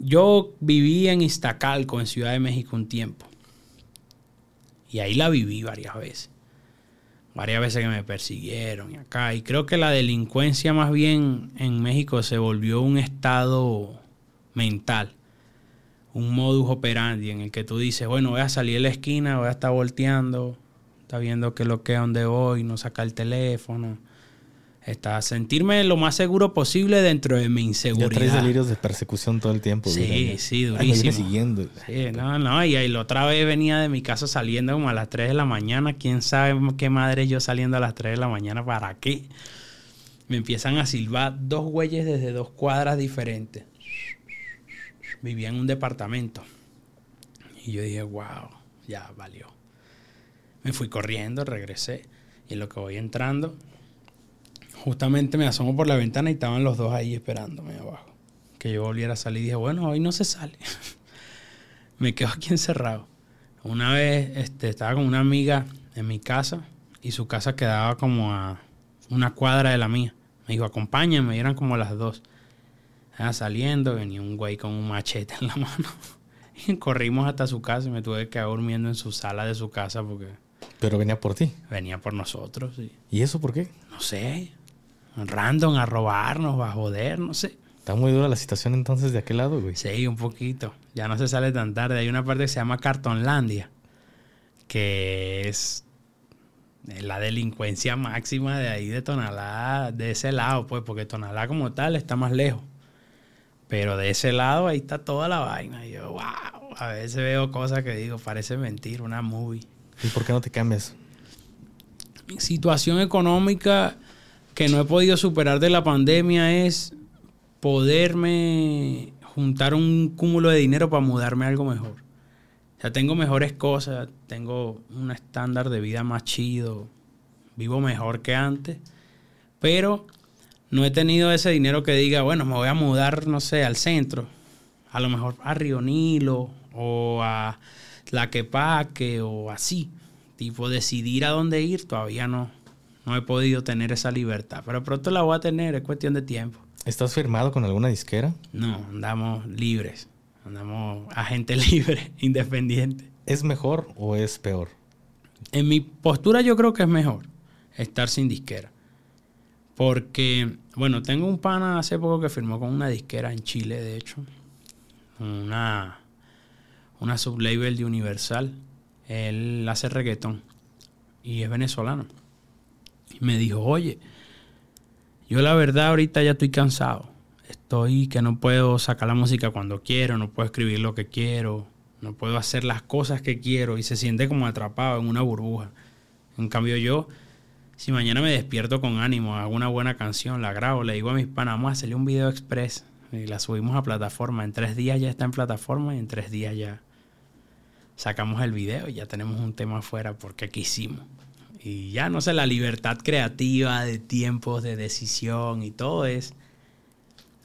yo viví en Iztacalco, en Ciudad de México, un tiempo. Y ahí la viví varias veces. Varias veces que me persiguieron y acá. Y creo que la delincuencia más bien en México se volvió un estado mental un modus operandi en el que tú dices, bueno, voy a salir de la esquina, voy a estar volteando, está viendo qué es lo que es donde voy, no sacar el teléfono. Está sentirme lo más seguro posible dentro de mi inseguridad. Ya traes delirios de persecución todo el tiempo. Sí, sí, durísimo. siguiendo. Sí, no, no, y, la otra vez venía de mi casa saliendo como a las 3 de la mañana. ¿Quién sabe qué madre yo saliendo a las 3 de la mañana? ¿Para qué? Me empiezan a silbar dos güeyes desde dos cuadras diferentes vivía en un departamento. Y yo dije, wow, ya valió. Me fui corriendo, regresé. Y en lo que voy entrando, justamente me asomo por la ventana y estaban los dos ahí esperándome abajo. Que yo volviera a salir y dije, bueno, hoy no se sale. *laughs* me quedo aquí encerrado. Una vez este, estaba con una amiga en mi casa y su casa quedaba como a una cuadra de la mía. Me dijo, acompáñenme, y eran como las dos saliendo, venía un güey con un machete en la *laughs* mano. Y corrimos hasta su casa y me tuve que quedar durmiendo en su sala de su casa porque... Pero venía por ti. Venía por nosotros, sí. ¿Y eso por qué? No sé. Random a robarnos, a joder, no sé. Está muy dura la situación entonces de aquel lado, güey. Sí, un poquito. Ya no se sale tan tarde. Hay una parte que se llama Cartonlandia, que es la delincuencia máxima de ahí de Tonalá, de ese lado, pues, porque Tonalá como tal está más lejos. Pero de ese lado ahí está toda la vaina. Y yo, wow, a veces veo cosas que digo, parece mentir, una movie. ¿Y por qué no te cambias? Situación económica que no he podido superar de la pandemia es poderme juntar un cúmulo de dinero para mudarme a algo mejor. O sea, tengo mejores cosas, tengo un estándar de vida más chido, vivo mejor que antes, pero no he tenido ese dinero que diga, bueno, me voy a mudar, no sé, al centro, a lo mejor a Río Nilo o a Tlaquepaque o así. Tipo, decidir a dónde ir, todavía no, no he podido tener esa libertad, pero pronto la voy a tener, es cuestión de tiempo. ¿Estás firmado con alguna disquera? No, andamos libres, andamos agente *laughs* libre, independiente. ¿Es mejor o es peor? En mi postura yo creo que es mejor estar sin disquera. Porque, bueno, tengo un pana hace poco que firmó con una disquera en Chile, de hecho. Una, una sublabel de Universal. Él hace reggaetón y es venezolano. Y me dijo, oye, yo la verdad ahorita ya estoy cansado. Estoy que no puedo sacar la música cuando quiero, no puedo escribir lo que quiero, no puedo hacer las cosas que quiero y se siente como atrapado en una burbuja. En cambio yo si mañana me despierto con ánimo, hago una buena canción, la grabo, le digo a mis panas, vamos a hacerle un video express y la subimos a plataforma. En tres días ya está en plataforma y en tres días ya sacamos el video y ya tenemos un tema afuera porque quisimos. Y ya no sé, la libertad creativa de tiempos, de decisión y todo es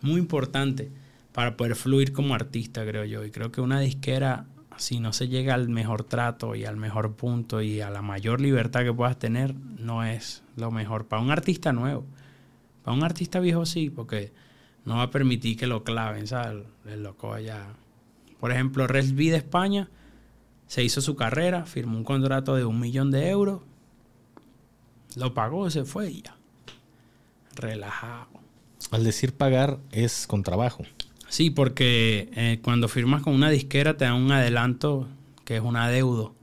muy importante para poder fluir como artista, creo yo. Y creo que una disquera si no se llega al mejor trato y al mejor punto y a la mayor libertad que puedas tener, no es lo mejor. Para un artista nuevo. Para un artista viejo sí, porque no va a permitir que lo claven, ¿sabes? El loco allá. Por ejemplo, Resby de España se hizo su carrera, firmó un contrato de un millón de euros, lo pagó, se fue y ya. Relajado. Al decir pagar es con trabajo. Sí, porque eh, cuando firmas con una disquera te dan un adelanto que es un adeudo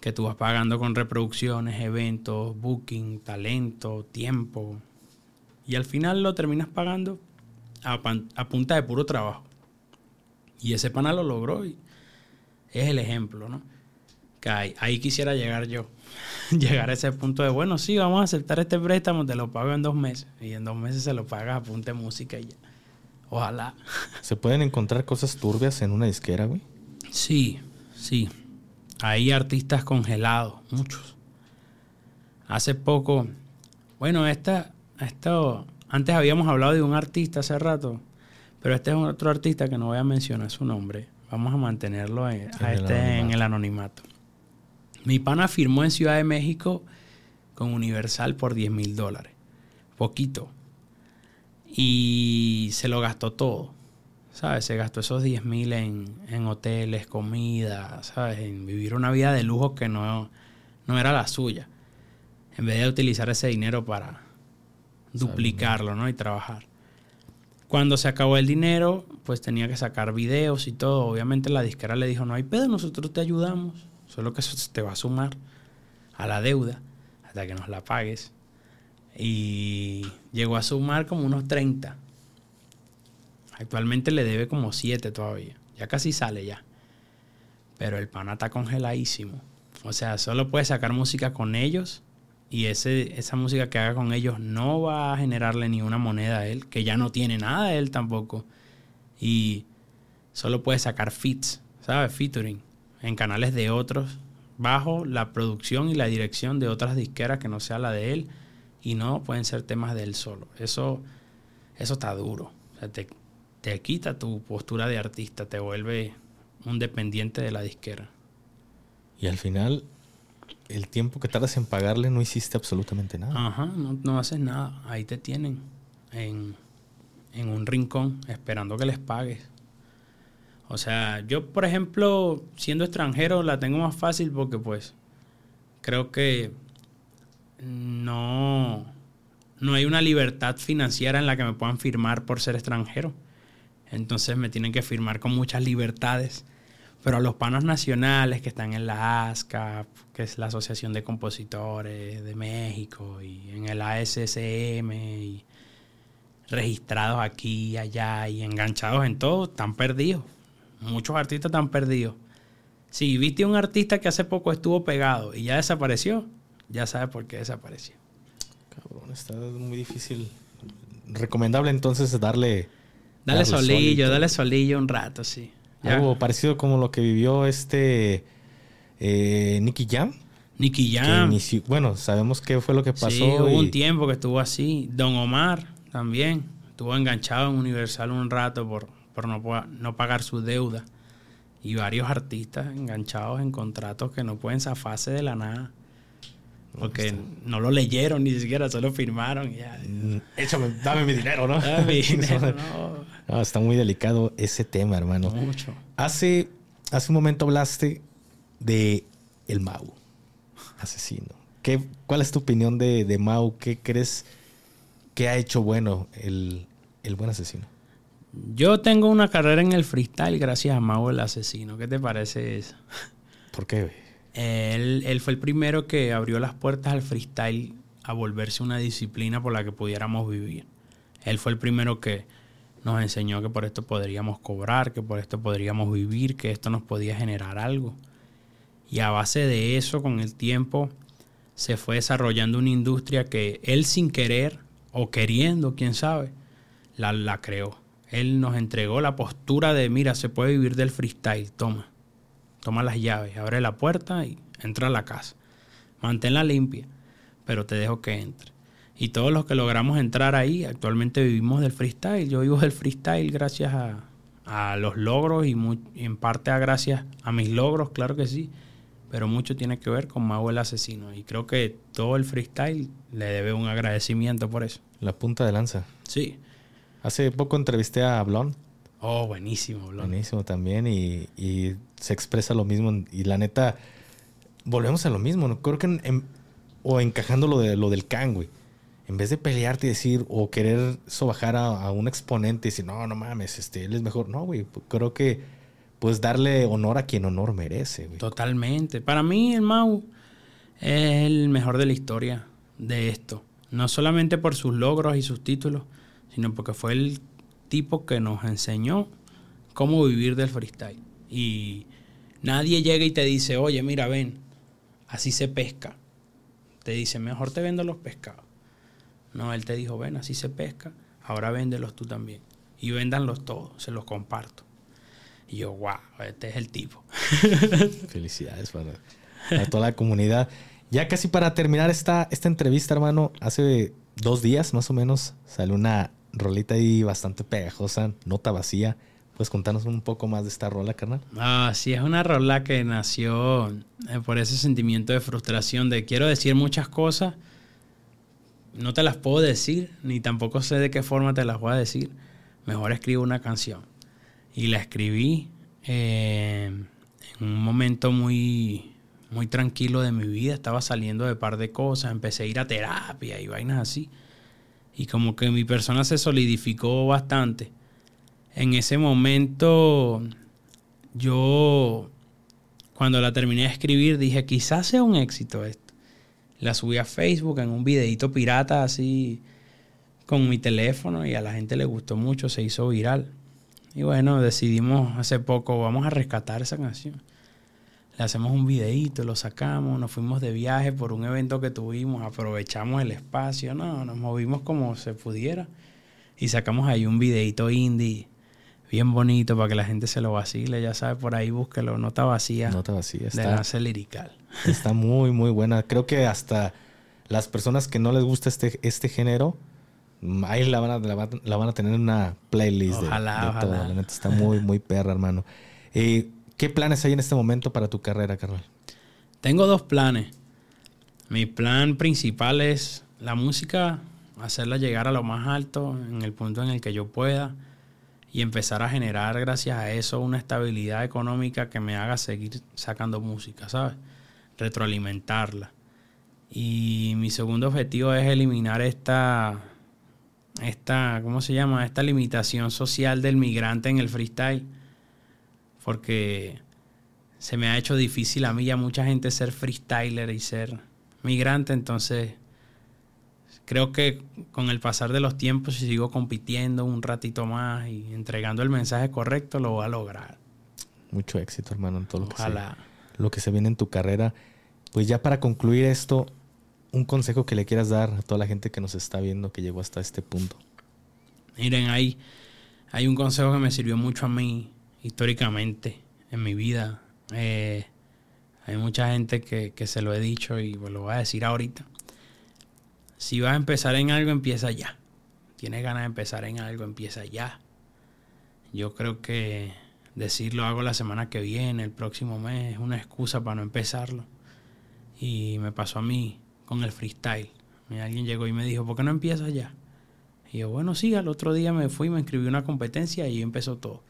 que tú vas pagando con reproducciones, eventos, booking, talento, tiempo. Y al final lo terminas pagando a, punta de puro trabajo. Y ese pana lo logró y es el ejemplo, ¿no? Que ahí, ahí quisiera llegar yo. *laughs* llegar a ese punto de, bueno, sí, vamos a aceptar este préstamo, te lo pago en dos meses. Y en dos meses se lo pagas a punta de música y ya. Ojalá. ¿Se pueden encontrar cosas turbias en una disquera, güey? Sí, sí. Hay artistas congelados, muchos. Hace poco, bueno, esta, esto, antes habíamos hablado de un artista hace rato, pero este es otro artista que no voy a mencionar su nombre. Vamos a mantenerlo en, a este en el anonimato. Mi pana firmó en Ciudad de México con Universal por 10 mil dólares. Poquito y se lo gastó todo. ¿Sabes? Se gastó esos 10 mil en, en, hoteles, comida, ¿sabes? En vivir una vida de lujo que no, no era la suya. En vez de utilizar ese dinero para duplicarlo, ¿no? Y trabajar. Cuando se acabó el dinero, pues tenía que sacar videos y todo. Obviamente la disquera le dijo, no hay pedo, nosotros te ayudamos. Solo que eso te va a sumar a la deuda hasta que nos la pagues y llegó a sumar como unos 30. Actualmente le debe como 7 todavía. Ya casi sale ya. Pero el pana está congeladísimo. O sea, solo puede sacar música con ellos y ese, esa música que haga con ellos no va a generarle ni una moneda a él, que ya no tiene nada de él tampoco. Y solo puede sacar fits, ¿sabes? Featuring en canales de otros bajo la producción y la dirección de otras disqueras que no sea la de él y no pueden ser temas de él solo. Eso, eso está duro. te, te quita tu postura de artista, te vuelve un dependiente de la disquera. Y al final, el tiempo que tardas en pagarle no hiciste absolutamente nada. Ajá, no, no haces nada. Ahí te tienen en, en, un rincón esperando que les pagues. O sea, yo, por ejemplo, siendo extranjero, la tengo más fácil porque, pues, creo que no, no hay una libertad financiera en la que me puedan firmar por ser extranjero. Entonces me tienen que firmar con muchas libertades. Pero a los panos nacionales que están en la ASCAP, que es la Asociación de Compositores de México, y en el ASSM, y registrados aquí y allá, y enganchados en todo, están perdidos. Muchos artistas están perdidos. Si viste un artista que hace poco estuvo pegado y ya desapareció, ya sabe por qué desapareció. Cabrón, está muy difícil. Recomendable entonces darle. Dale solillo, dale solillo un rato, sí. Algo parecido como lo que vivió este eh, Nicky Jam. Nicky Jam. bueno, sabemos qué fue lo que pasó. Sí, hubo un tiempo que estuvo así. Don Omar también. Estuvo enganchado en Universal un rato por, por no, no pagar su deuda. Y varios artistas enganchados en contratos que no pueden zafarse de la nada. Porque no lo leyeron ni siquiera, solo firmaron y ya. Mm, échame, dame mi dinero, ¿no? Dame mi *laughs* dinero, no. Está muy delicado ese tema, hermano. Mucho. Hace, hace un momento hablaste de el Mau, asesino. ¿Qué, ¿Cuál es tu opinión de, de Mau? ¿Qué crees que ha hecho bueno el, el buen asesino? Yo tengo una carrera en el freestyle gracias a Mau el asesino. ¿Qué te parece eso? ¿Por qué? Él, fue el primero que abrió las puertas al freestyle a volverse una disciplina por la que pudiéramos vivir. Él fue el primero que nos enseñó que por esto podríamos cobrar, que por esto podríamos vivir, que esto nos podía generar algo. Y a base de eso, con el tiempo, se fue desarrollando una industria que él sin querer o queriendo, quién sabe, la, la creó. Él nos entregó la postura de, mira, se puede vivir del freestyle, toma toma las llaves, abre la puerta y entra a la casa. Manténla limpia, pero te dejo que entre. Y todos los que logramos entrar ahí, actualmente vivimos del freestyle. Yo vivo del freestyle gracias a, los logros y, en parte a gracias a mis logros, claro que sí. Pero mucho tiene que ver con Mau el asesino. Y creo que todo el freestyle le debe un agradecimiento por eso. La punta de lanza. Sí. Hace poco entrevisté a Blon Oh, buenísimo, Buenísimo también y, se expresa lo mismo. Y la neta, volvemos a lo mismo. ¿no? Creo que o encajando lo, de, lo del can, güey. En vez de pelearte y decir o querer sobajar a, un exponente y decir, no, no mames, este, él es mejor. No, güey. Creo que pues darle honor a quien honor merece. Güey. Totalmente. Para mí el Mau es el mejor de la historia de esto. No solamente por sus logros y sus títulos, sino porque fue el tipo que nos enseñó cómo vivir del freestyle. Y nadie llega y te dice, oye, mira, ven, así se pesca. Te dice, mejor te vendo los pescados. No, él te dijo, ven, así se pesca, ahora véndelos tú también. Y véndanlos todos, se los comparto. Y yo, wow, este es el tipo. *laughs* Felicidades para, toda la comunidad. Ya casi para terminar esta, esta entrevista, hermano, hace dos días más o menos salió una rolita ahí bastante pegajosa, nota vacía. ¿Puedes contarnos un poco más de esta rola, carnal? Ah, sí, es una rola que nació eh, por ese sentimiento de frustración de quiero decir muchas cosas, no te las puedo decir, ni tampoco sé de qué forma te las voy a decir. Mejor escribo una canción. Y la escribí eh, en un momento muy, muy tranquilo de mi vida. Estaba saliendo de par de cosas, empecé a ir a terapia y vainas así y como que mi persona se solidificó bastante. En ese momento yo, cuando la terminé de escribir, dije, quizás sea un éxito esto. La subí a Facebook en un videito pirata así con mi teléfono y a la gente le gustó mucho, se hizo viral. Y bueno, decidimos hace poco, vamos a rescatar esa canción le hacemos un videíto, lo sacamos, nos fuimos de viaje por un evento que tuvimos, aprovechamos el espacio, no, nos movimos como se pudiera y sacamos ahí un videíto indie bien bonito para que la gente se lo vacile, ya sabe, por ahí búsquelo, Nota Vacía. Nota Vacía, está. De Lance Lirical. Está muy, muy buena. Creo que hasta las personas que no les gusta este, este género, ahí la van, a, la, van a tener en una playlist ojalá, de, todo. La neta está muy, muy perra, hermano. Eh, ¿Qué planes hay en este momento para tu carrera, carnal? Tengo dos planes. Mi plan principal es la música, hacerla llegar a lo más alto en el punto en el que yo pueda y empezar a generar gracias a eso una estabilidad económica que me haga seguir sacando música, ¿sabes? Retroalimentarla. Y mi segundo objetivo es eliminar esta, esta, ¿cómo se llama? Esta limitación social del migrante en el freestyle porque se me ha hecho difícil a mí y a mucha gente ser freestyler y ser migrante, entonces creo que con el pasar de los tiempos, si sigo compitiendo un ratito más y entregando el mensaje correcto, lo voy a lograr. Mucho éxito, hermano, en todo lo que, se, lo que se viene en tu carrera. Pues ya para concluir esto, un consejo que le quieras dar a toda la gente que nos está viendo, que llegó hasta este punto. Miren, ahí hay un consejo que me sirvió mucho a mí históricamente en mi vida. Eh, hay mucha gente que, que, se lo he dicho y pues lo voy a decir ahorita. Si vas a empezar en algo, empieza ya. Tienes ganas de empezar en algo, empieza ya. Yo creo que decirlo hago la semana que viene, el próximo mes, es una excusa para no empezarlo. Y me pasó a mí con el freestyle. alguien llegó y me dijo, ¿por qué no empiezas ya? Y yo, bueno, sí, al otro día me fui, me inscribí una competencia y empezó todo.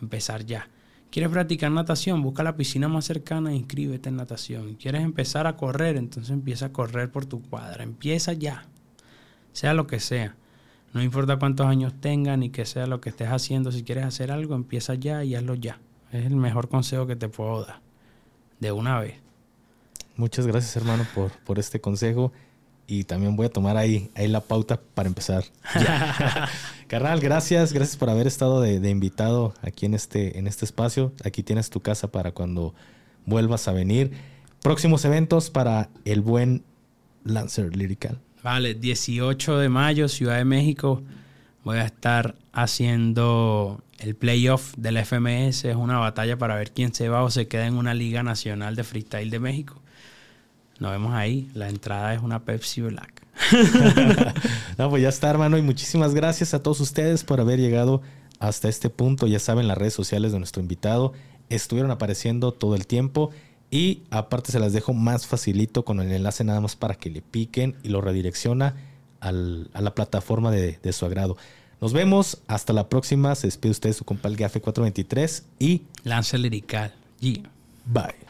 Empezar ya. ¿Quieres practicar natación? Busca la piscina más cercana e inscríbete en natación. ¿Quieres empezar a correr? Entonces empieza a correr por tu cuadra. Empieza ya. Sea lo que sea. No importa cuántos años tengas ni que sea lo que estés haciendo. Si quieres hacer algo, empieza ya y hazlo ya. Es el mejor consejo que te puedo dar. De una vez. Muchas gracias, hermano, por, por este consejo. Y también voy a tomar ahí, ahí la pauta para empezar. *laughs* Carnal, gracias. Gracias por haber estado de, de, invitado aquí en este, en este espacio. Aquí tienes tu casa para cuando vuelvas a venir. Próximos eventos para el buen Lancer Lyrical. Vale, 18 de mayo, Ciudad de México. Voy a estar haciendo el playoff del FMS. Es una batalla para ver quién se va o se queda en una liga nacional de freestyle de México. Nos vemos ahí. La entrada es una Pepsi Black. *laughs* no, pues ya está, hermano. Y muchísimas gracias a todos ustedes por haber llegado hasta este punto. Ya saben, las redes sociales de nuestro invitado estuvieron apareciendo todo el tiempo. Y aparte se las dejo más facilito con el enlace nada más para que le piquen y lo redirecciona a la plataforma de, su agrado. Nos vemos, hasta la próxima. Se despide usted su compa el Gafe 423 y Lance Lirical. Bye.